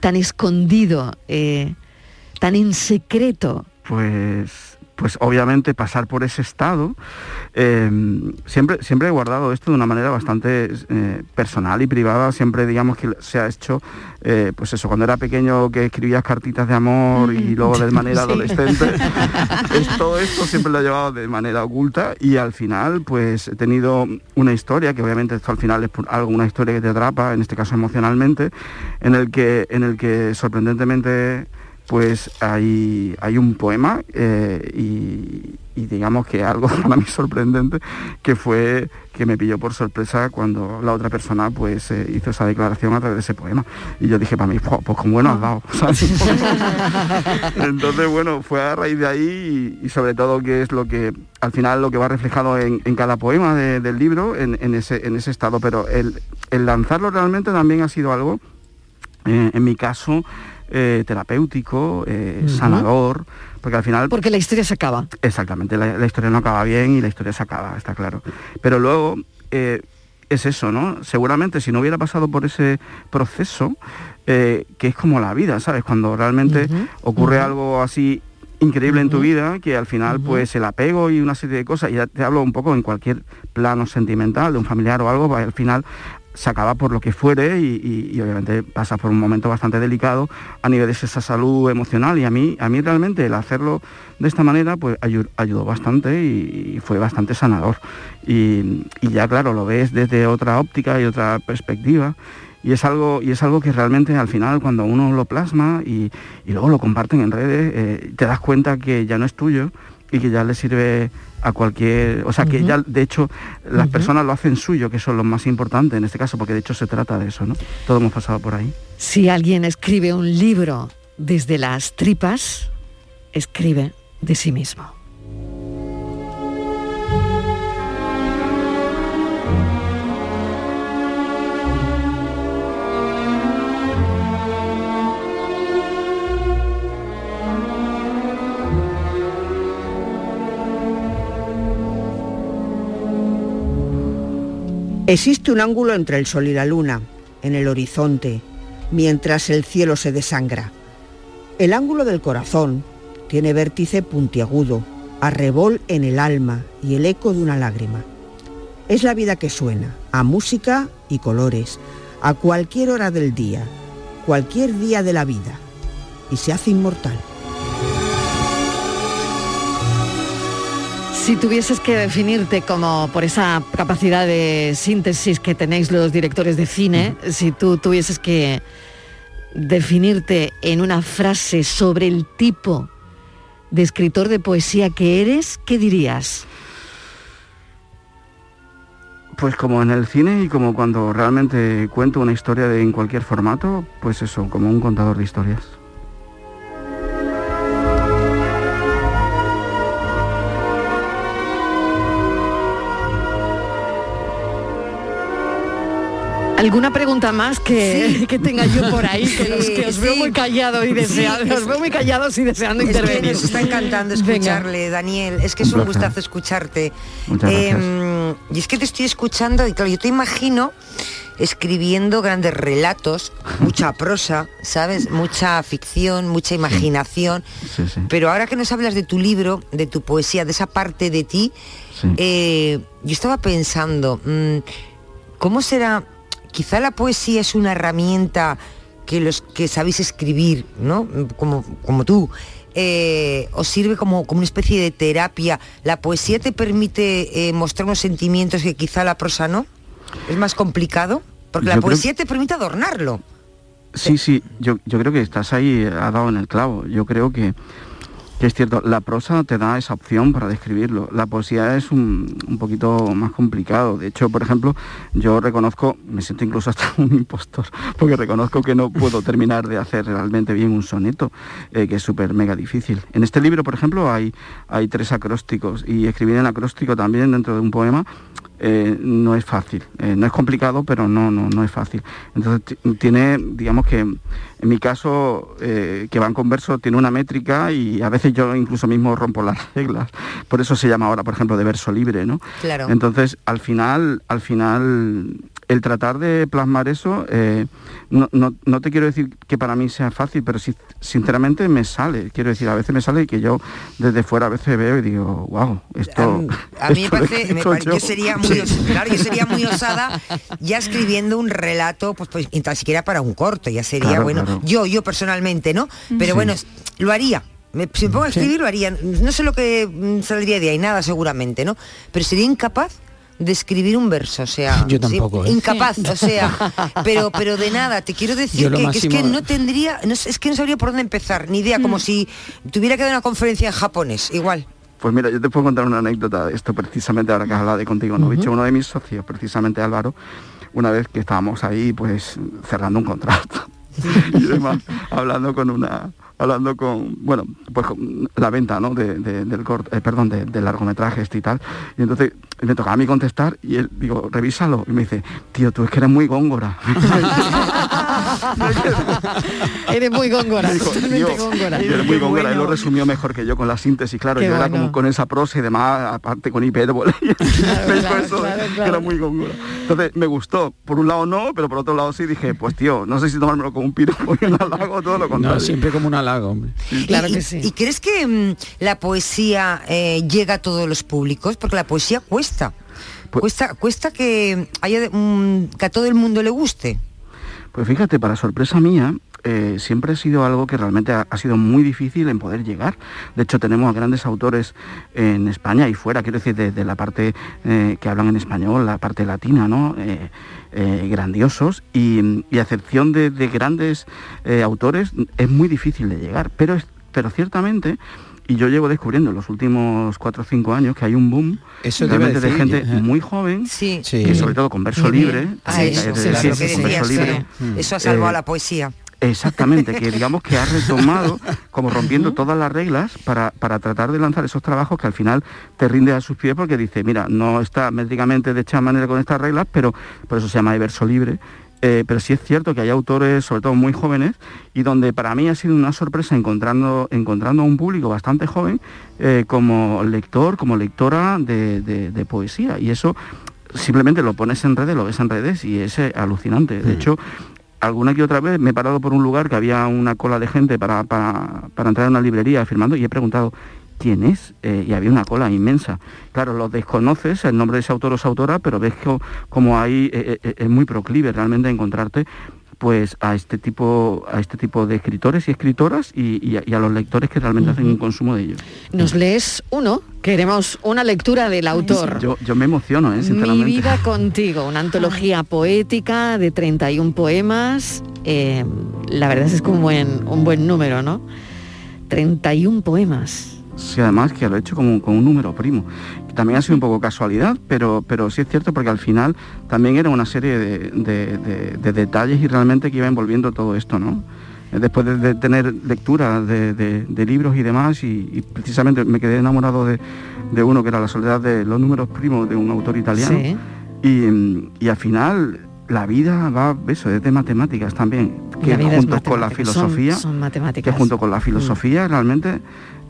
tan escondido, eh, tan en secreto? Pues pues obviamente pasar por ese estado eh, siempre siempre he guardado esto de una manera bastante eh, personal y privada siempre digamos que se ha hecho eh, pues eso cuando era pequeño que escribías cartitas de amor y luego de manera Sí. adolescente es, todo esto siempre lo he llevado de manera oculta y al final pues he tenido una historia que obviamente esto al final es por algo una historia que te atrapa en este caso emocionalmente en el que en el que sorprendentemente pues hay, hay un poema eh, y, y digamos que algo para mí sorprendente que fue que me pilló por sorpresa cuando la otra persona pues eh, hizo esa declaración a través de ese poema. Y yo dije para mí "Jo, pues como bueno has dado ¿sabes? entonces bueno fue a raíz de ahí y, y sobre todo que es lo que al final lo que va reflejado en, en cada poema de- del libro en, en ese, en ese estado. Pero el, el lanzarlo realmente también ha sido algo eh, en mi caso eh, terapéutico, eh, sanador, porque al final... Porque la historia se acaba. Exactamente, la, la historia no acaba bien y la historia se acaba, está claro. Pero luego eh, es eso, ¿no? Seguramente si no hubiera pasado por ese proceso, que es como la vida, ¿sabes? Cuando realmente ocurre algo así increíble en tu vida que al final pues el apego y una serie de cosas y ya te hablo un poco en cualquier plano sentimental de un familiar o algo pues, al final se acaba por lo que fuere y, y- obviamente pasa por un momento bastante delicado a nivel de esa salud emocional. Y a mí a mí realmente el hacerlo de esta manera pues ayu- ayudó bastante y, fue bastante sanador. Y, ya claro lo ves desde otra óptica y otra perspectiva. Y es algo y es algo que realmente al final cuando uno lo plasma y, y luego lo comparten en redes eh, te das cuenta que ya no es tuyo y que ya le sirve a cualquier o sea que ya de hecho las personas lo hacen suyo que eso es lo más importante en este caso porque de hecho se trata de eso no todos hemos pasado por ahí. Si alguien escribe un libro desde las tripas, escribe de sí mismo. Existe un ángulo entre el sol y la luna, en el horizonte, mientras el cielo se desangra. El ángulo del corazón tiene vértice puntiagudo, arrebol en el alma y el eco de una lágrima. Es la vida que suena, a música y colores, a cualquier hora del día, cualquier día de la vida, y se hace inmortal. Si tuvieses que definirte como por esa capacidad de síntesis que tenéis los directores de cine, si tú tuvieses que definirte en una frase sobre el tipo de escritor de poesía que eres, ¿qué dirías? Pues como en el cine y como cuando realmente cuento una historia de, en cualquier formato, pues eso, como un contador de historias. ¿Alguna pregunta más que, que tenga yo por ahí? Que, os, que os veo muy callados y deseando, Sí, os veo muy callados y deseando Es que intervenir. nos está encantando Venga. escucharle, Daniel. Es que es Un gustazo escucharte. Eh, y es que te estoy escuchando y claro, yo te imagino escribiendo grandes relatos, mucha prosa, ¿sabes? Mucha ficción, mucha imaginación. Sí, sí. Pero ahora que nos hablas de tu libro, de tu poesía, de esa parte de ti, eh, yo estaba pensando, mm, ¿cómo será? Quizá la poesía es una herramienta que los que sabéis escribir, ¿no? Como, como tú. eh, os sirve como, como una especie de terapia. ¿La poesía te permite eh, mostrar unos sentimientos que quizá la prosa no? ¿Es más complicado? Porque la creo- poesía te permite adornarlo. Sí, sí, yo, yo creo que estás ahí, eh, ha dado en el clavo. Yo creo que, que es cierto, la prosa te da esa opción para describirlo. La poesía es un, un poquito más complicado. De hecho, por ejemplo, yo reconozco, me siento incluso hasta un impostor, porque reconozco que no puedo terminar de hacer realmente bien un soneto, eh, que es súper mega difícil. En este libro, por ejemplo, hay, hay tres acrósticos y escribir en acróstico también dentro de un poema eh, no es fácil. Eh, no es complicado, pero no, no, no es fácil. Entonces ti- tiene, digamos que en mi caso, eh, que van con verso, tiene una métrica y a veces yo incluso mismo rompo las reglas. Por eso se llama ahora, por ejemplo, de verso libre, ¿no? Claro. Entonces, al final, al final, el tratar de plasmar eso, eh, no, no- no te quiero decir que para mí sea fácil, pero sí, sinceramente me sale. Quiero decir, a veces me sale y que yo desde fuera a veces veo y digo, wow, esto... A mí me esto parece, me escrito pare- yo yo". sería muy, os- claro, yo sería muy osada ya escribiendo un relato, pues, pues ni tan siquiera para un corto, ya sería Claro, bueno. claro. Yo, yo personalmente, ¿no? Pero Sí. bueno, lo haría. Me, si me pongo a escribir, lo haría. No sé lo que mm, saldría de ahí, nada seguramente, ¿no? Pero sería incapaz de escribir un verso, o sea, Yo sí, tampoco, ¿eh? incapaz, o sea, pero pero de nada, te quiero decir que, es que no tendría, no es que no sabría por dónde empezar, ni idea, Mm. como si tuviera que dar una conferencia en japonés, igual. Pues mira, yo te puedo contar una anécdota de esto precisamente ahora que has hablado de contigo, ¿no? Uno de mis socios, precisamente Álvaro, una vez que estábamos ahí, pues cerrando un contrato y demás, hablando con una, hablando con, bueno, pues con la venta, ¿no? De, de- del corto, eh, perdón, de- del largometraje este y tal. Y entonces me tocaba a mí contestar y él, digo, revísalo. Y me dice, tío, tú es que eres muy góngora. Eres muy góngora, Dijo, totalmente "Tío, góngora. eres muy góngora", él lo resumió mejor que yo con la síntesis, claro, Qué yo era como con esa prosa y demás, aparte con hipérbole. Claro, eso, claro, era muy góngora. Entonces me gustó, por un lado no, pero por otro lado sí dije, pues tío, no sé si tomármelo como un piropo y un halago, todo lo contrario. No, siempre como un halago, hombre. Claro ¿Y, que sí. ¿Y crees que mm, la poesía eh, llega a todos los públicos? Porque la poesía cuesta. Pues cuesta, cuesta que haya de- mm, que a todo el mundo le guste. Pues fíjate, para sorpresa mía, eh, siempre ha sido algo que realmente ha, sido muy difícil en poder llegar. De hecho, tenemos a grandes autores en España y fuera, quiero decir, de, la parte eh, que hablan en español, la parte latina, ¿no? Eh, grandiosos y, a excepción de, de grandes autores es muy difícil de llegar, pero, pero ciertamente y yo llevo descubriendo en los últimos cuatro o cinco años que hay un boom Eso realmente de gente eh. muy joven Sí. Sí. que sobre todo con verso libre sí. Eso ha salvado eh, la poesía. Exactamente, que digamos que ha retomado, como rompiendo todas las reglas para, para tratar de lanzar esos trabajos que al final te rinde a sus pies porque dice, mira, no está métricamente de esta manera con estas reglas, pero por eso se llama de verso libre. Eh, pero sí es cierto que hay autores, sobre todo muy jóvenes, y donde para mí ha sido una sorpresa encontrando, encontrando a un público bastante joven eh, como lector, como lectora de, de- de poesía. Y eso simplemente lo pones en redes, lo ves en redes y es eh, alucinante. De hecho, alguna que otra vez me he parado por un lugar que había una cola de gente para, para, para entrar a una librería firmando y he preguntado quién es Eh, y había una cola inmensa. Claro, lo desconoces, el nombre de ese autor o esa autora, pero ves que como ahí eh, eh, es muy proclive realmente encontrarte pues a este tipo a este tipo de escritores y escritoras y, y a, y a los lectores que realmente hacen un consumo de ellos. Nos lees uno, queremos una lectura del autor. Yo, yo me emociono, ¿eh? Mi sinceramente. vida contigo, una antología poética de 31 poemas. La verdad es que un buen, un buen número, ¿no? 31 poemas. Sí, además que lo he hecho como, con un número primo. También ha sido un poco casualidad, pero, pero sí es cierto porque al final también era una serie de, de- de- de detalles y realmente que iba envolviendo todo esto, ¿no? Eh, Después de, tener lectura de, libros y demás, y, y precisamente me quedé enamorado de, de uno que era La soledad de los números primos de un autor italiano. Sí. Y, mm, y al final la vida va, eso, es de matemáticas también, que junto con la son- filosofía, son matemáticas. que junto con la filosofía realmente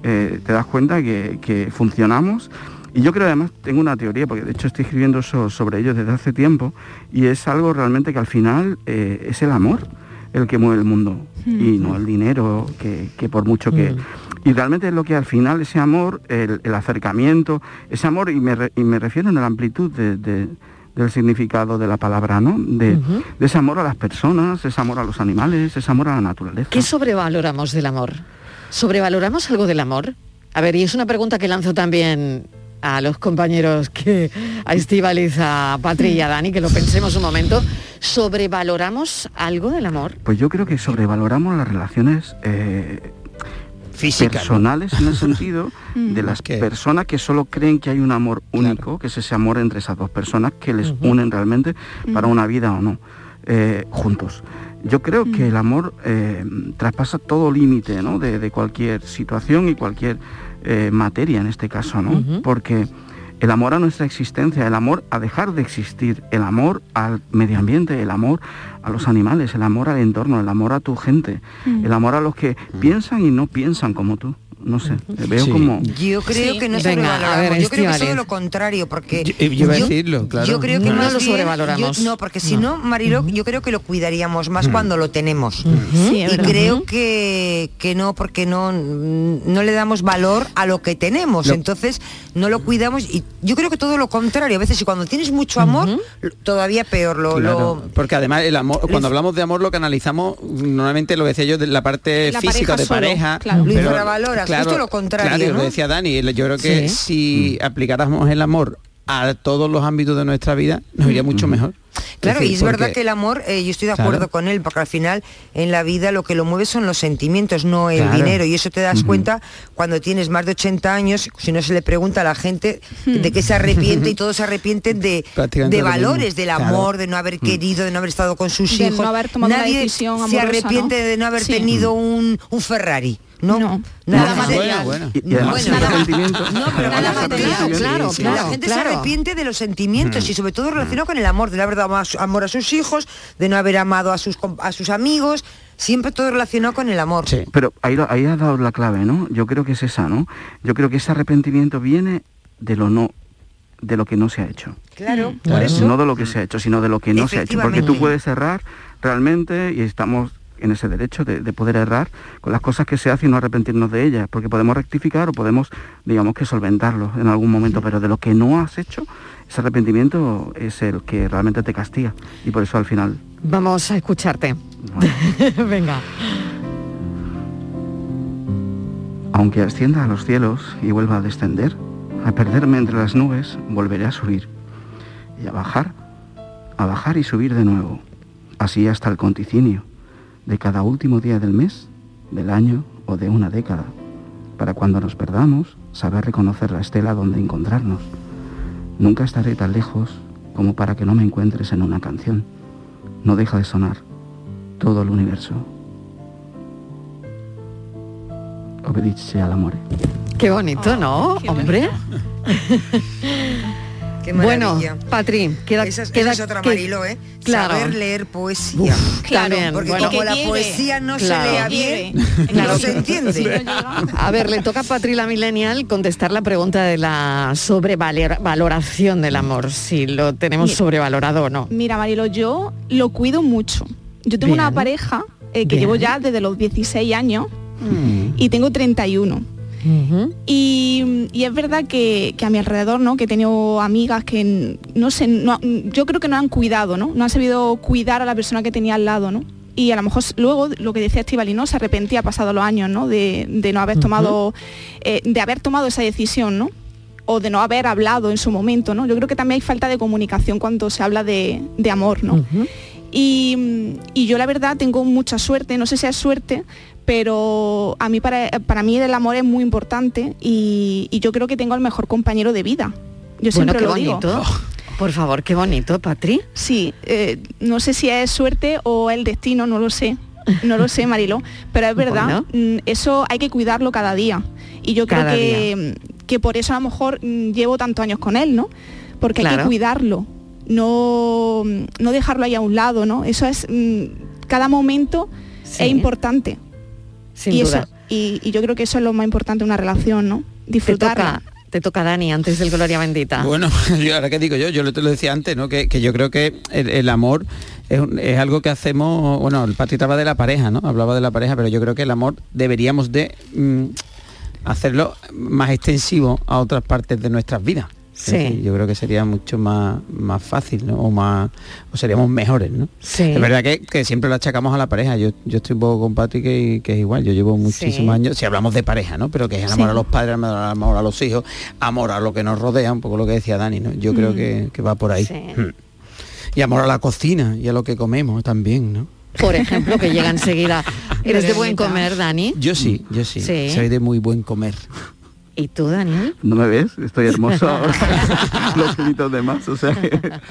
eh, te das cuenta que, que funcionamos. Y yo creo además, tengo una teoría, porque de hecho estoy escribiendo so- sobre ello desde hace tiempo, y es algo realmente que al final eh, es el amor el que mueve el mundo, y no el dinero, que, que por mucho que... Y realmente es lo que al final ese amor, el, el acercamiento, ese amor, y me, re- y me refiero en la amplitud de- de- del significado de la palabra, ¿no? De, de ese amor a las personas, ese amor a los animales, ese amor a la naturaleza. ¿Qué sobrevaloramos del amor? ¿Sobrevaloramos algo del amor? A ver, y es una pregunta que lanzo también a los compañeros que a Estivaliz, a Patri y a Dani, que lo pensemos un momento. ¿Sobrevaloramos algo del amor? Pues yo creo que sobrevaloramos las relaciones eh, personales en el sentido Mm. de las personas que solo creen que hay un amor único, que es ese amor entre esas dos personas que les unen realmente para una vida o no, eh, juntos. Yo creo que el amor eh, traspasa todo límite ¿no? de, de cualquier situación y cualquier eh, materia en este caso, ¿no? Porque el amor a nuestra existencia, el amor a dejar de existir, el amor al medio ambiente, el amor a los animales, el amor al entorno, el amor a tu gente, el amor a los que piensan y no piensan como tú. No sé, veo Sí. como... Yo creo Sí. que no Venga, sobrevaloramos. yo creo que es todo lo contrario, porque Yo- eh, yo iba a decirlo, claro. Yo creo que No, no lo sobrevaloramos. yo- no, porque si no, Marilo, yo creo que lo cuidaríamos más Mm. cuando lo tenemos. Sí, y verdad. creo que, que no, porque no, no le damos valor a lo que tenemos. Lo- Entonces, no lo cuidamos. Y yo creo que todo lo contrario. A veces, y cuando tienes mucho amor, todavía peor. Lo, Claro, lo- porque además el amor, cuando hablamos de amor lo canalizamos normalmente lo decía yo de la parte La física pareja de solo, pareja. claro. Justo lo contrario, Claro, ¿no? lo decía Dani, yo creo que Sí. si aplicáramos el amor a todos los ámbitos de nuestra vida, nos iría mucho mejor. Claro, decir, y es verdad que el amor, eh, yo estoy de Claro. acuerdo con él, porque al final en la vida lo que lo mueve son los sentimientos, no el Claro. dinero. Y eso te das cuenta cuando tienes más de 80 años, si no se le pregunta a la gente de qué se arrepiente y todos se arrepienten de, de valores, del Claro. amor, de no haber querido, de no haber estado con sus De hijos. no haber tomado Nadie decisión se arrepiente ¿no? de no haber Sí. tenido un, un Ferrari. No, No. nada, material. bueno. Y, y además Bueno, nada- arrepentimiento... No, pero Nada material, claro, sí, claro, la gente claro. se arrepiente de los sentimientos y sobre todo relacionado con el amor, de no haber dado amor a sus hijos, de no haber amado a sus a sus amigos, siempre todo relacionado con el amor. Sí. Pero ahí, ahí has dado la clave, ¿no? Yo creo que es esa, ¿no? Yo creo que ese arrepentimiento viene de lo no, de lo que no se ha hecho. Claro, por eso. No de lo que se ha hecho, sino de lo que no se ha hecho. Porque tú puedes errar realmente y estamos en ese derecho de, de poder errar con las cosas que se hacen y no arrepentirnos de ellas, porque podemos rectificar o podemos, digamos que solventarlo en algún momento, pero de lo que no has hecho, ese arrepentimiento es el que realmente te castiga y por eso al final Vamos a escucharte. Venga. Aunque ascienda a los cielos y vuelva a descender, a perderme entre las nubes, volveré a subir. Y a bajar, a bajar y subir de nuevo. Así hasta el conticinio de cada último día del mes, del año o de una década. Para cuando nos perdamos, saber reconocer la estela donde encontrarnos. Nunca estaré tan lejos como para que no me encuentres en una canción. No deja de sonar todo el universo. Obedice al amor. Qué bonito, ¿no? Hombre. Qué bueno. Patri, queda, Esa es, queda esa es otra que- Marilo, ¿eh? Claro. Saber leer poesía. Claro, también, Porque bueno. como la poesía no Claro. se lea bien, llegue. no se entiende. A ver, le toca a Patri la Millennial contestar la pregunta de la sobrevaloración del amor, si lo tenemos Mira. sobrevalorado o no. Mira, Marilo, yo lo cuido mucho. Yo tengo una pareja eh, que Bien. llevo ya desde los 16 años Mm. y tengo 31. Y, y es verdad que, que a mi alrededor, ¿no? Que he tenido amigas que, no sé, no- yo creo que no han cuidado, ¿no? No han sabido cuidar a la persona que tenía al lado, ¿no? Y a lo mejor luego, lo que decía Estivali, ¿no? Se arrepentía pasado los años, ¿no? De, de no haber tomado, eh, de haber tomado esa decisión, ¿no? O de no haber hablado en su momento, ¿no? Yo creo que también hay falta de comunicación cuando se habla de, de amor, ¿no? Y, y yo la verdad tengo mucha suerte, no sé si es suerte, pero a mí para, para mí el amor es muy importante y, y yo creo que tengo al mejor compañero de vida. Yo bueno, siempre qué lo digo. bonito. Por favor, qué bonito, Patri. Sí, eh, no sé si es suerte o el destino, no lo sé. No lo sé, Marilo, pero es verdad, mm, eso hay que cuidarlo cada día. Y yo creo que, que por eso a lo mejor mm, llevo tantos años con él, ¿no? Porque hay que cuidarlo. no, no dejarlo ahí a un lado, ¿no? Eso es, mm, cada momento Sí. es importante. Sin y, duda. Eso, y, y yo creo que eso es lo más importante de una relación, ¿no? Te Disfrutarla. toca, te toca Dani antes del Gloria Bendita. Bueno, yo ahora que digo yo, yo te lo decía antes, ¿no? Que, que yo creo que el, el amor es, algo que hacemos, bueno, el Patri hablaba de la pareja, ¿no? Hablaba de la pareja, pero yo creo que el amor deberíamos de mm, hacerlo más extensivo a otras partes de nuestras vidas. Es Sí. decir, yo creo que sería mucho más, más fácil, ¿no? O más o seríamos mejores, ¿no? Sí. Es verdad que, que siempre lo achacamos a la pareja. Yo, yo estoy un poco con Patri que, que es igual. Yo llevo muchísimos años, si hablamos de pareja, ¿no? Pero que es amor Sí. a los padres, amor a los hijos, amor a lo que nos rodea, un poco lo que decía Dani, ¿no? Yo creo Mm. que, que va por ahí. Mm. Y amor a la cocina y a lo que comemos también, ¿no? Por ejemplo, que llega enseguida. ¿Eres de buen comer, Dani? Yo sí, yo sí. Sí. Soy de muy buen comer. ¿Y tú, Daniel? ¿No me ves? Estoy hermoso. Los kilitos de más, o sea que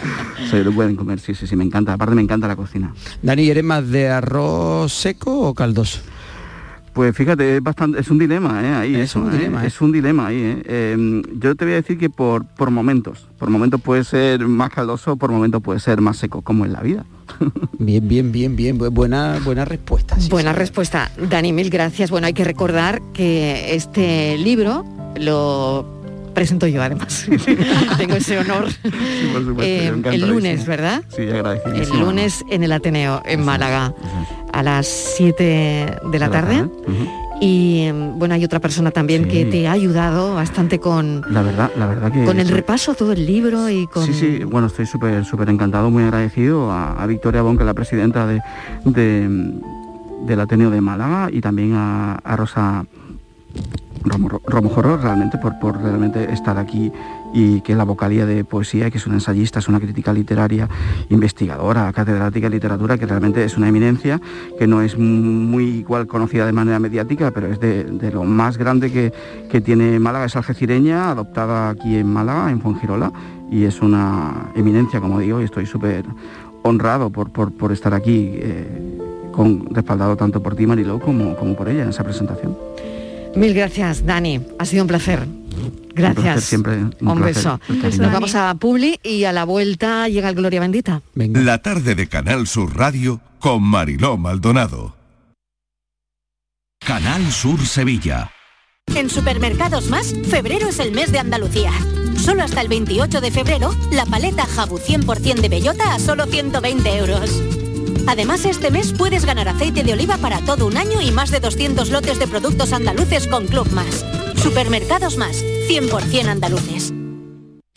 soy de buen comer, sí, sí, sí, me encanta. Aparte me encanta la cocina. Dani, ¿eres más de arroz seco o caldoso? Pues fíjate, es bastante, es un dilema, ¿eh? Ahí, Es eso, un ¿eh? dilema, ¿eh? Es un dilema ahí, ¿eh? Eh, Yo te voy a decir que por, por momentos, por momentos puede ser más caldoso, por momentos puede ser más seco, como en la vida. Bien, bien, bien, bien. Bu- Buena, buena respuesta. sí, Buena sí. respuesta. Dani, mil gracias. Bueno, hay que recordar que este libro lo presento yo además. Tengo ese honor. por supuesto, Eh, el lunes, ¿verdad? Sí, agradecidísimo. El lunes en el Ateneo, en Málaga, a las 7 de la tarde. Y bueno, hay otra persona también que Sí. te ha ayudado bastante con, La verdad, la verdad que... con el soy- repaso todo el libro y con... Sí, sí, bueno, estoy súper súper encantado, muy agradecido a, a Victoria Bon, que es la presidenta de, de- del Ateneo de Málaga, y también a, a Rosa Romo, Jorro, realmente, por, por realmente estar aquí y que la vocalía de poesía, que es una ensayista, es una crítica literaria, investigadora, catedrática de literatura, que realmente es una eminencia, que no es muy igual conocida de manera mediática, pero es de, de lo más grande que, que tiene Málaga, es algecireña, adoptada aquí en Málaga, en Fongirola, y es una eminencia, como digo, y estoy súper honrado por, por, por estar aquí, eh, respaldado tanto por ti, Mariló, como, como por ella en esa presentación. Mil gracias, Dani. Ha sido un placer. Un Gracias. placer siempre, un Un placer, beso. Nos vamos a Publi y a la vuelta llega el Gloria Bendita. La tarde de Canal Sur Radio con Mariló Maldonado. Canal Sur Sevilla. En Supermercados Más, febrero es el mes de Andalucía. Solo hasta el 28 de febrero, la paleta Jabu 100% de bellota a solo 120 euros. Además, este mes puedes ganar aceite de oliva para todo un año y más de 200 lotes de productos andaluces con Club Más. Supermercados Más, 100% andaluces.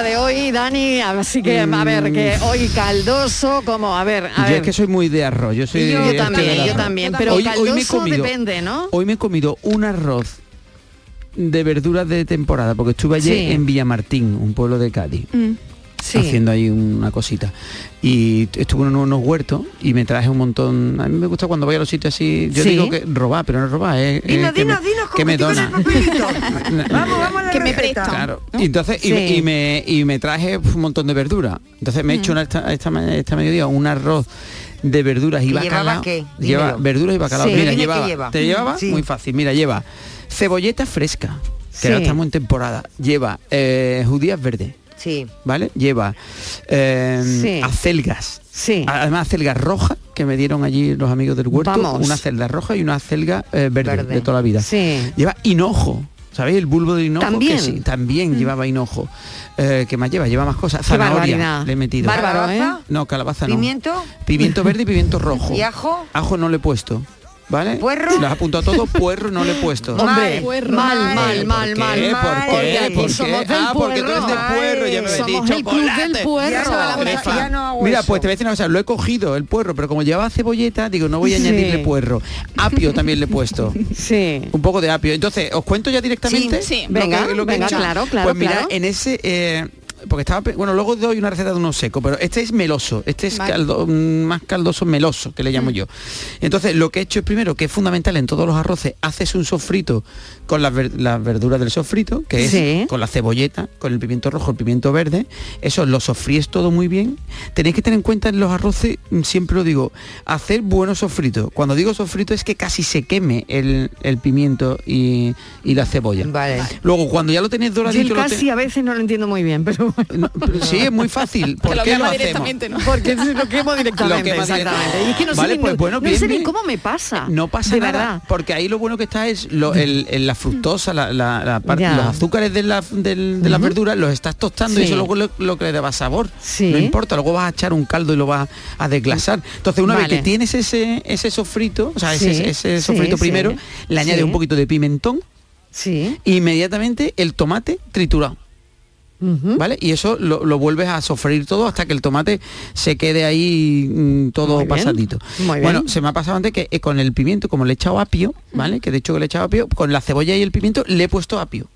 De hoy, Dani. Así que, a ver, que hoy caldoso, como, a ver, a Yo ver. es que soy muy de arroz. Yo soy Yo de- también, de yo también, pero Hoy- hoy me he caldoso comido- depende, ¿no? Hoy me he comido un arroz de verduras de temporada, porque estuve ayer Sí. en Villamartín, un pueblo de Cádiz. Sí. haciendo ahí una cosita y estuve en unos huertos y me traje un montón a mí me gusta cuando voy a los sitios así yo Sí. digo que robar pero no robar es, Dinos, que dinos, me, dinos, que me dona con el papelito. vamos, vamos a la Que me receta. presta. Claro. Y entonces y, Sí. me, y me y me traje un montón de verduras. Entonces me he hecho una, esta, esta, esta mediodía un arroz de verduras y ¿Y bacalao. qué? Lleva verduras y bacalao. Sí. Mira, llevaba, lleva. ¿Te llevaba? Sí. Muy fácil. Mira, lleva cebolleta fresca, que ahora Sí. estamos en temporada. Lleva eh, judías verdes. Sí. ¿Vale? Lleva eh, Sí. acelgas. Sí. Además, acelgas rojas que me dieron allí los amigos del huerto. Vamos. Una acelga roja y una acelga eh, verde, Verde. de toda la vida. Sí. Lleva hinojo. ¿Sabéis? El bulbo de hinojo. ¿También? Que sí, también llevaba hinojo. Eh, ¿Qué más lleva? Lleva más cosas. Zanahoria barbaridad. le he metido. Bárbaro, ¿eh? ¿Calabaza? No, calabaza no. ¿Pimiento? Pimiento verde y pimiento rojo. ¿Y ajo? Ajo no le he puesto. ¿Vale? ¿Puerro? Lo has apuntado todo, puerro no le he puesto. Hombre, Puerro, mal, mal. mal, mal, ¿Por mal, qué? mal. ¿Por qué? ¿Por qué? somos del Ah, porque tú eres del puerro. ya me habéis Somos dicho. el club del puerro. Mira, pues te voy a decir una cosa, lo he cogido el puerro, pero como llevaba cebolleta, digo, no voy a Sí. añadirle puerro. Apio también le he puesto. Sí. Un poco de apio. Entonces, ¿os cuento ya directamente? Sí, sí. lo Venga, que- lo que he venga, hecho? claro, claro, Pues mira, claro. en ese... eh, porque estaba, bueno, luego doy una receta de uno seco, pero este es meloso, este es Vale. caldo- mm, más caldoso meloso, que le llamo yo. Entonces, lo que he hecho es primero, que es fundamental en todos los arroces, haces un sofrito con las, ver- las verduras del sofrito, que es Sí. con la cebolleta, con el pimiento rojo, el pimiento verde, eso lo sofríes todo muy bien. Tenéis que tener en cuenta en los arroces, mm, siempre lo digo, hacer buenos sofritos. Cuando digo sofrito es que casi se queme el, el pimiento y, y la cebolla. Vale. Luego, cuando ya lo tenéis Yo el doradito, te- casi a veces no lo entiendo muy bien, pero. No, sí, es muy fácil. ¿Por Que lo qué lo hacemos? directamente, ¿no? Porque lo quemo directamente, Lo exactamente. Y es que no Vale, sé, pues no- bueno, no bien, sé ni bien. cómo me pasa. No pasa de nada, verdad. porque ahí lo bueno que está es lo- el- el- la fructosa, la, la- la parte- los azúcares de, la, del- de las verduras, los estás tostando y eso luego lo, lo que le da sabor. Sí. No importa, luego vas a echar un caldo y lo vas a desglasar. Entonces, una Vale. vez que tienes ese, ese sofrito, o sea, ese, Sí, ese sí, sofrito sí. primero, le añades Sí. un poquito de pimentón Sí. e inmediatamente el tomate triturado. ¿Vale? Y eso lo, lo vuelves a sofreír todo hasta que el tomate se quede ahí mm, todo Muy pasadito. muy bien. Bueno, se me ha pasado antes que eh, con el pimiento, como le he echado apio, ¿vale? Que de hecho que le he echado apio, con la cebolla y el pimiento le he puesto apio.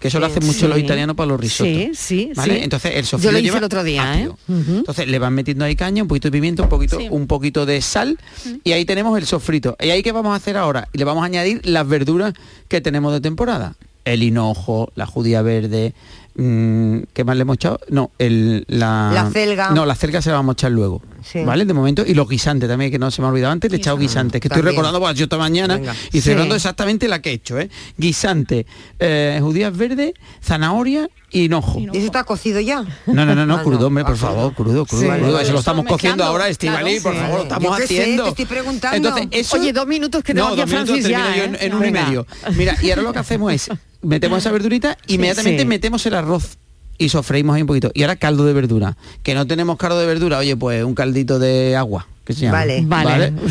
Que eso lo hacen mucho Sí. los italianos para los risotos. Sí, sí, ¿vale? sí. Entonces el Yo sofrito lo hice lleva el otro día. ¿eh? Entonces le van metiendo ahí caña, un poquito de pimiento, un poquito, Sí. un poquito de sal y ahí tenemos el sofrito. ¿Y ahí qué vamos a hacer ahora? Y le vamos a añadir las verduras que tenemos de temporada. El hinojo, la judía verde, ¿qué más le hemos echado? No, el, la... La celga. No, la celga se la vamos a echar luego. Sí. ¿Vale? De momento. Y los guisantes también, que no se me ha olvidado antes, le he echado guisantes. Que estoy recordando, pues yo esta mañana Venga. y Sí. cerrando exactamente la que he hecho, ¿eh? Guisante, eh, judías verdes, zanahoria y hinojo. ¿Y eso está cocido ya? No, no, no, no, Ah, crudo, hombre, por Ah, favor, crudo, crudo, Sí. crudo. Eso lo estamos cociendo ahora, Estivali, claro, por sí. favor, lo estamos Yo qué sé, haciendo. te estoy preguntando. Entonces, eso... Oye, dos minutos que no, ya, Francis, ¿eh? en, en uno y medio. Mira, y ahora lo que hacemos es, metemos esa verdurita, inmediatamente sí. metemos el arroz y sofreímos ahí un poquito. Y ahora caldo de verdura. Que no tenemos caldo de verdura, oye, pues un caldito de agua, que se llama. Vale. Vale.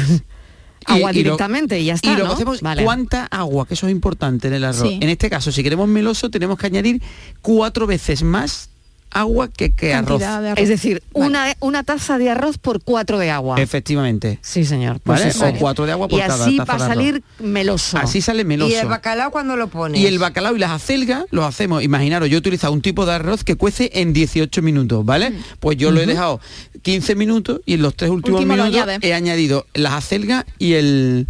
Y- Agua y lo- directamente y ya está, Y lo ¿no? que hacemos, Vale. cuánta agua, que eso es importante en el arroz. Sí. En este caso, si queremos meloso, tenemos que añadir cuatro veces más agua que, que arroz. Cantidad de arroz. Es decir, Vale. una, una taza de arroz por cuatro de agua. Efectivamente. Sí, señor. Pues ¿Vale? eso. O cuatro de agua por y cada así taza va a salir meloso. Así sale meloso. ¿Y el bacalao cuando lo pones? Y el bacalao y las acelgas los hacemos, imaginaros, yo he utilizado un tipo de arroz que cuece en 18 minutos, ¿vale? Pues yo lo he dejado 15 minutos y en los tres últimos Último minutos he añadido las acelgas y el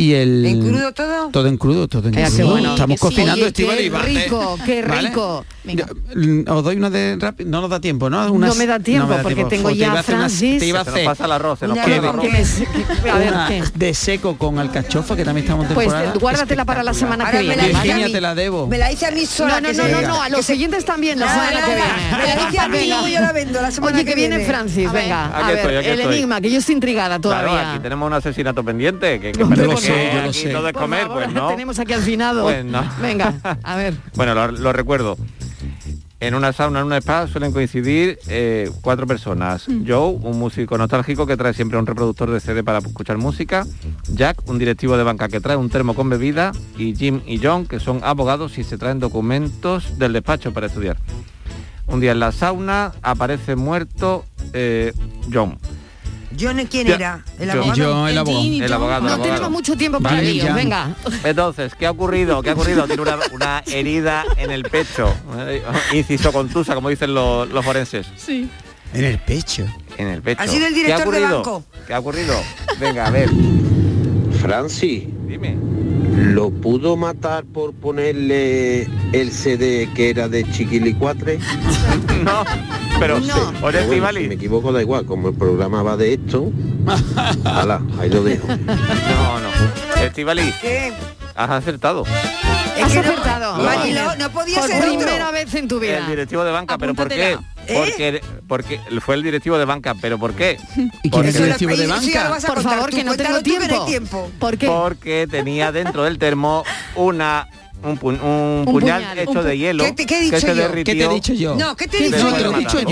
y el ¿En crudo todo? todo en crudo, todo en crudo. bueno. Estamos Que sí. cocinando Oye, qué ¿vale? rico, qué ¿Vale? rico. Venga. Mm, Os doy una de rápido, no nos da tiempo, ¿no? Unas- No me da tiempo, me da porque tiempo. tengo te ya a hacer unas- Francis. te iba a Se nos hacer pasa el arroz, se nos pasa el arroz. Me- a ver, de seco con alcachofa que también estamos en Pues temporada. guárdatela para la semana Ahora que viene. Virginia, te la debo. Me la hice a mí sola. No, no, no, no, no, a los siguientes también la semana que viene. Me la hice a mí, yo la vendo la semana que que viene viene. Francis, venga. A ver, el enigma, que yo estoy intrigada todavía. aquí tenemos un asesinato pendiente, que, yo lo aquí sé. todo es Por comer, favor, pues no. Tenemos aquí al finado. Pues no. Venga, a ver. Bueno, lo, lo recuerdo. En una sauna, en una spa, suelen coincidir eh, cuatro personas. Joe, un músico nostálgico que trae siempre un reproductor de CD para escuchar música. Jack, un directivo de banca que trae un termo con bebida. Y Jim y John, que son abogados y se traen documentos del despacho para estudiar. Un día en la sauna aparece muerto eh, John. ¿John quién Ya. era? ¿El abogado? Yo el abogado. El abogado, el No abogado. tenemos mucho tiempo para Vale, ello. Venga. Entonces, ¿qué ha ocurrido? ¿Qué ha ocurrido? Tiene una, una herida en el pecho. eh, Inciso contusa, como dicen los, los forenses. Sí. En el pecho. En el pecho. ¿Ha sido el ¿Qué ha director de ocurrido? banco? ¿Qué ha ocurrido? Venga, a ver, Francis, dime. ¿lo pudo matar por ponerle el CD que era de Chiquilicuatre? No, pero No. oye, Pero bueno, Estivali, si me equivoco da igual, como el programa va de esto, ala, ahí lo dejo. No, no. Estivali, ¿Qué? Has acertado. Es Has que no- acertado. Mariló, no podía Por ser otro. primera vez en tu vida. El directivo de banca, pero ¿por qué? Apúntatela. ¿Eh? Porque, porque fue el directivo de banca, pero ¿por qué? ¿Y quién es el directivo de banca? Por favor, tú, que no tengo tiempo. tiempo. ¿Por qué? Porque tenía dentro del termo una un, pu- un puñal, hecho de hielo ¿Qué te- qué he dicho que se yo? derritió. ¿Qué te he dicho yo? No, ¿qué te he dicho yo?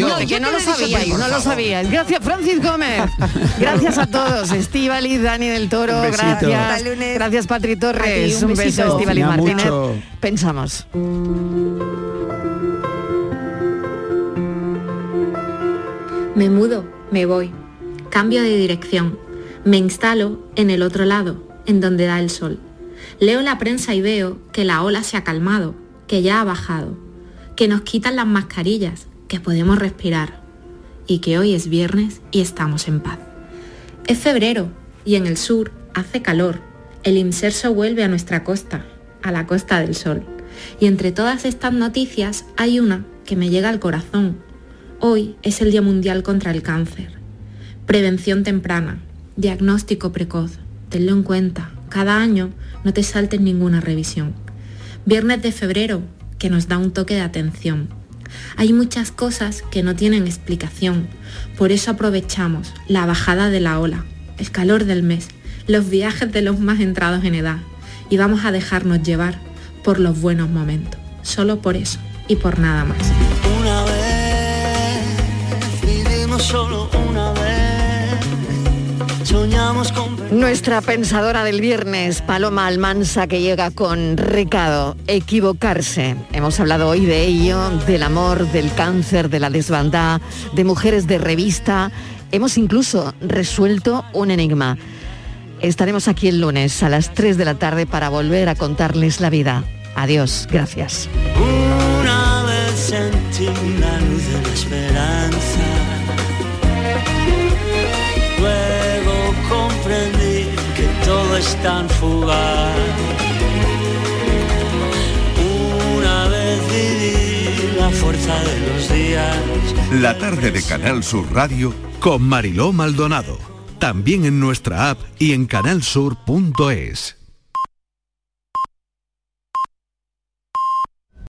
nada. No, que no lo sabíais, no lo sabíais. Gracias, Francis Gómez. Gracias a todos. Estivali, Dani del Toro, gracias. Gracias, Patri Torres. Un un beso, besito. Estivali Venga, Martínez. mucho. Pensamos. Me mudo, me voy. Cambio de dirección. Me instalo en el otro lado, en donde da el sol. Leo la prensa y veo que la ola se ha calmado, que ya ha bajado, que nos quitan las mascarillas, que podemos respirar y que hoy es viernes y estamos en paz. Es febrero y en el sur hace calor. El inserso vuelve a nuestra costa, a la costa del sol. Y entre todas estas noticias hay una que me llega al corazón. Hoy es el Día Mundial contra el Cáncer. Prevención temprana, diagnóstico precoz. Tenlo en cuenta. Cada año no te saltes ninguna revisión. Viernes de febrero, que nos da un toque de atención. Hay muchas cosas que no tienen explicación. Por eso aprovechamos la bajada de la ola, el calor del mes, los viajes de los más entrados en edad. Y vamos a dejarnos llevar por los buenos momentos. Solo por eso y por nada más. Soñamos con... Nuestra pensadora del viernes, Paloma Almansa, que llega con recado, equivocarse. Hemos hablado hoy de ello, del amor, del cáncer, de la desbandada, de mujeres de revista. Hemos incluso resuelto un enigma. Estaremos aquí el lunes a las 3 de la tarde para volver a contarles la vida. Adiós, gracias. Una vez sentí la luz de la esperanza. Una la fuerza de los días. La tarde de Canal Sur Radio con Mariló Maldonado. También en nuestra app y en canalsur.es.